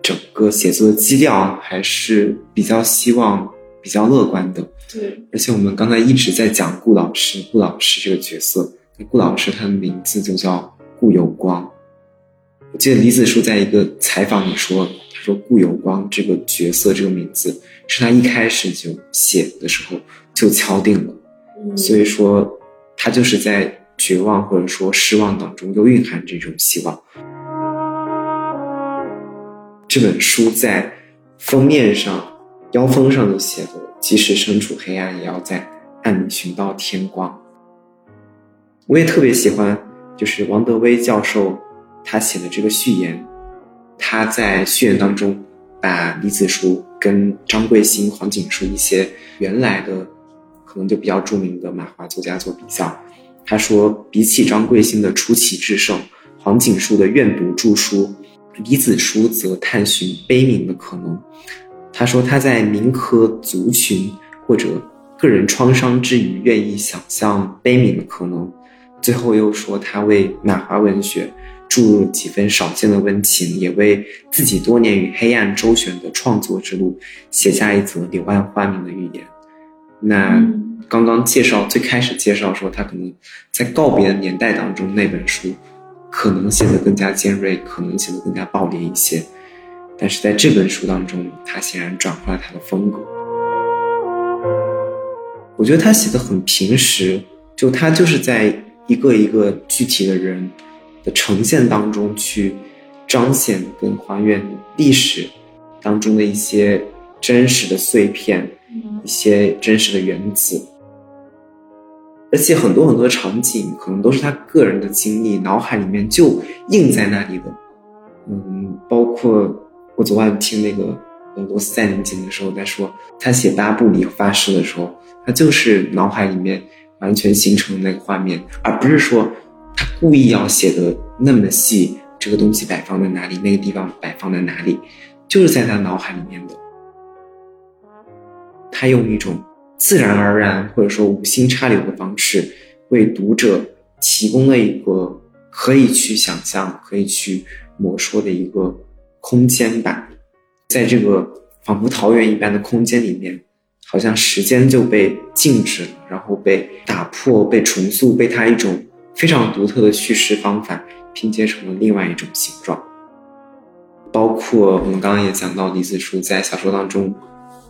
整个写作的基调还是比较希望。比较乐观的，对，而且我们刚才一直在讲顾老师，顾老师这个角色，顾老师他的名字就叫顾有光。我记得李子书在一个采访里说，他说顾有光这个角色这个名字是他一开始就写的时候就敲定了，所以说他就是在绝望或者说失望当中又蕴含这种希望。这本书在封面上。腰封上就写的“即使身处黑暗，也要在暗里寻到天光”。我也特别喜欢，就是王德威教授他写的这个序言。他在序言当中把李子书跟张贵兴、黄锦书一些原来的可能就比较著名的漫画作家做比较。他说，比起张贵兴的出奇制胜，黄锦书的愿读著书，李子书则探寻悲悯的可能。他说，他在民科族群或者个人创伤之余，愿意想象悲悯的可能。最后又说，他为满华文学。注入几分少见的温情，也为自己多年与黑暗周旋的创作之路写下一则柳暗花明的预言。那刚刚介绍最开始介绍说，他可能在告别的年代当中，那本书可能写得更加尖锐，可能写得更加暴力一些。但是在这本书当中，他显然转化了他的风格。我觉得他写的很平实，就他就是在一个一个具体的人。的呈现当中去彰显跟还原历史当中的一些真实的碎片，一些真实的原子，而且很多很多场景可能都是他个人的经历，脑海里面就印在那里的。嗯，包括我昨晚听那个罗斯在宁静的时候在说，他写八部里发誓的时候，他就是脑海里面完全形成的那个画面，而不是说。他故意要写的那么细，这个东西摆放在哪里，那个地方摆放在哪里，就是在他脑海里面的。他用一种自然而然或者说无心插柳的方式，为读者提供了一个可以去想象、可以去模说的一个空间吧。在这个仿佛桃源一般的空间里面，好像时间就被静止了，然后被打破、被重塑、被他一种。非常独特的叙事方法拼接成了另外一种形状，包括我们刚刚也讲到李子书在小说当中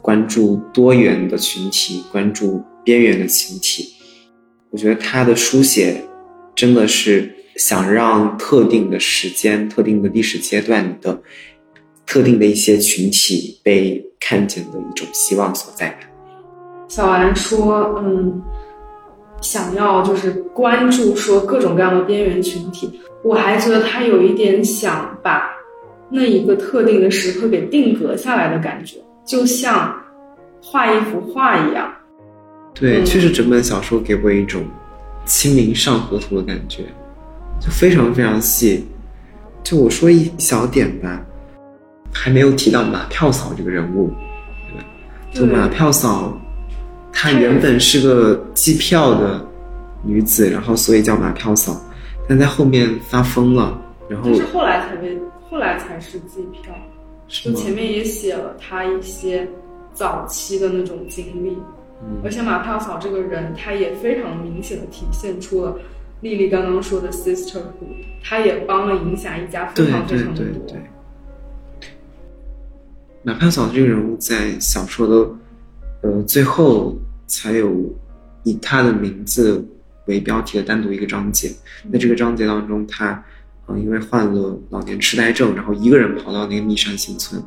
关注多元的群体，关注边缘的群体。我觉得他的书写真的是想让特定的时间、特定的历史阶段的特定的一些群体被看见的一种希望所在。小兰说：“嗯。”想要就是关注说各种各样的边缘群体，我还觉得他有一点想把那一个特定的时刻给定格下来的感觉，就像画一幅画一样。对，确实整本小说给我一种《清明上河图》的感觉，就非常非常细。就我说一小点吧，还没有提到马票嫂这个人物，对吧？就马票嫂。她原本是个计票的女子，然后所以叫马票嫂，但在后面发疯了，然后是后来才被后来才是计票，就前面也写了他一些早期的那种经历，而且马票嫂这个人，她也非常明显的体现出了丽丽刚刚说的 sisterhood，她也帮了影响一家非常非常的多。马票嫂这个人物在小说的。呃，最后才有以他的名字为标题的单独一个章节。在这个章节当中，他嗯，因为患了老年痴呆症，然后一个人跑到那个密山新村。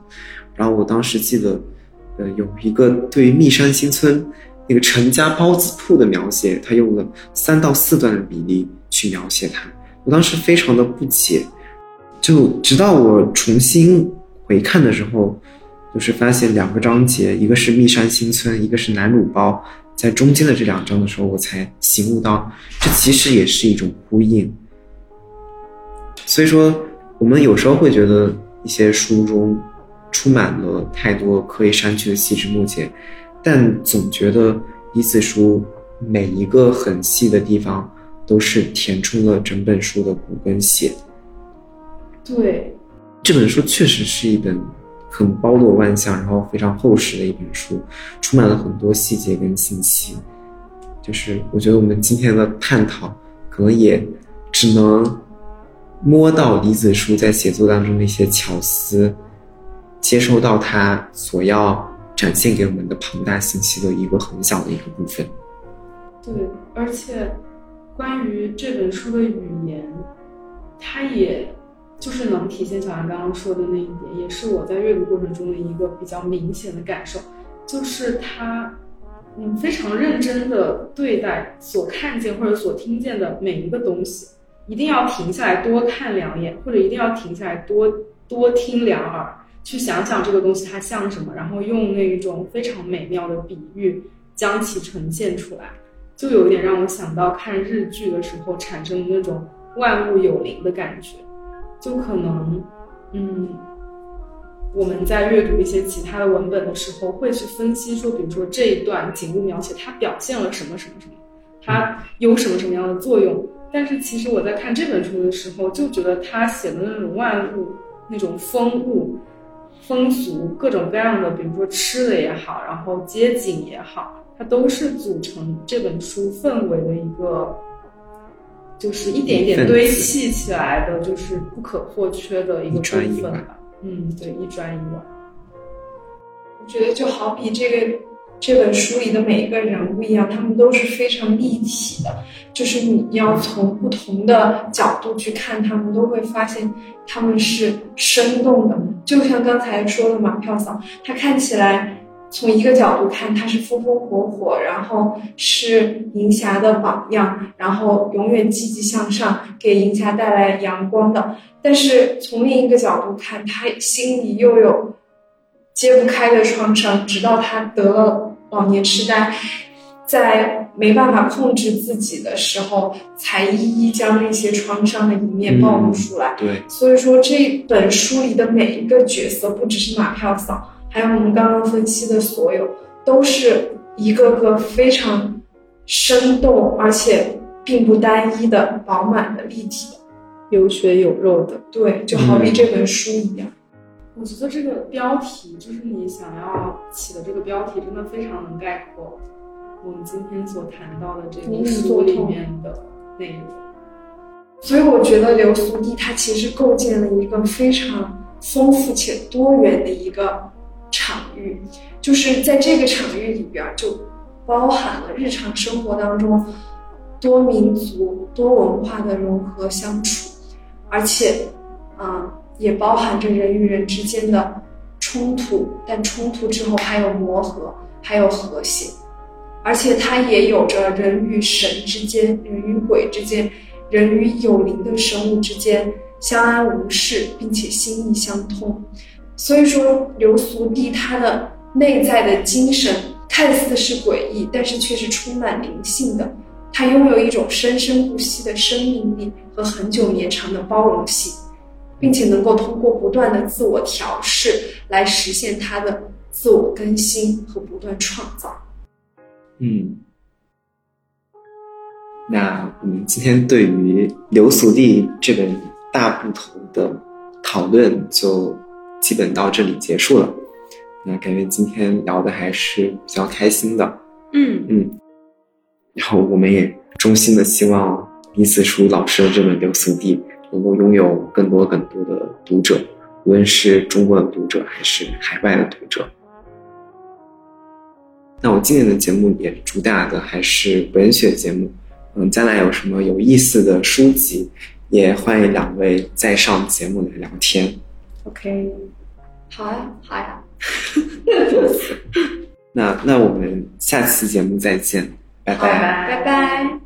然后我当时记得，呃，有一个对于密山新村那个陈家包子铺的描写，他用了三到四段的比例去描写他。我当时非常的不解，就直到我重新回看的时候。就是发现两个章节，一个是密山新村，一个是南乳包，在中间的这两章的时候，我才醒悟到，这其实也是一种呼应。所以说，我们有时候会觉得一些书中充满了太多可以删去的细枝末节，但总觉得一次书每一个很细的地方都是填充了整本书的骨跟血。对，这本书确实是一本。很包罗万象，然后非常厚实的一本书，充满了很多细节跟信息。就是我觉得我们今天的探讨，可能也只能摸到李子书在写作当中的一些巧思，接收到他所要展现给我们的庞大信息的一个很小的一个部分。对，而且关于这本书的语言，它也。就是能体现小安刚刚说的那一点，也是我在阅读过程中的一个比较明显的感受，就是他，嗯，非常认真的对待所看见或者所听见的每一个东西，一定要停下来多看两眼，或者一定要停下来多多听两耳，去想想这个东西它像什么，然后用那一种非常美妙的比喻将其呈现出来，就有点让我想到看日剧的时候产生的那种万物有灵的感觉，就可能，嗯。我们在阅读一些其他的文本的时候，会去分析说，比如说这一段景物描写，它表现了什么什么什么，它有什么什么样的作用。但是其实我在看这本书的时候，就觉得他写的那种万物、那种风物、风俗，各种各样的，比如说吃的也好，然后街景也好，它都是组成这本书氛围的一个，就是一点一点堆砌起来的，就是不可或缺的一个部分吧。嗯，对，一砖一瓦。我觉得就好比这个这本书里的每一个人物一样，他们都是非常立体的。就是你要从不同的角度去看他们，都会发现他们是生动的。就像刚才说的马票嫂，她看起来从一个角度看，她是风风火火，然后是银霞的榜样，然后永远积极向上，给银霞带来阳光的。但是从另一个角度看，他心里又有揭不开的创伤，直到他得了老年痴呆，在没办法控制自己的时候，才一一将那些创伤的一面暴露出来。对，所以说这本书里的每一个角色，不只是马票嫂，还有我们刚刚分析的所有，都是一个个非常生动，而且并不单一的、饱满的、立体的。有血有肉的，对，就好比这本书一样。我觉得这个标题，就是你想要起的这个标题，真的非常能概括我们今天所谈到的这个书里面的内容。所以我觉得流苏地它其实构建了一个非常丰富且多元的一个场域，就是在这个场域里边就包含了日常生活当中多民族、多文化的融合相处。而且，嗯，也包含着人与人之间的冲突，但冲突之后还有磨合，还有和谐，而且它也有着人与神之间、人与鬼之间、人与有灵的生物之间相安无事，并且心意相通。所以说，流俗地它的内在的精神看似是诡异，但是却是充满灵性的。它拥有一种生生不息的生命力和很久绵长的包容性，并且能够通过不断的自我调试来实现它的自我更新和不断创造。嗯，那我们今天对于《流俗地》这本大部头的讨论就基本到这里结束了。那感觉今天聊的还是比较开心的。嗯嗯。然后我们也衷心的希望李子书老师的这本《流俗地》能够拥有更多更多的读者，无论是中国的读者还是海外的读者。那我今年的节目也主打的还是文学节目，嗯，将来有什么有意思的书籍，也欢迎两位再上节目来聊天。OK，好呀，好呀。那那我们下期节目再见。拜拜拜拜。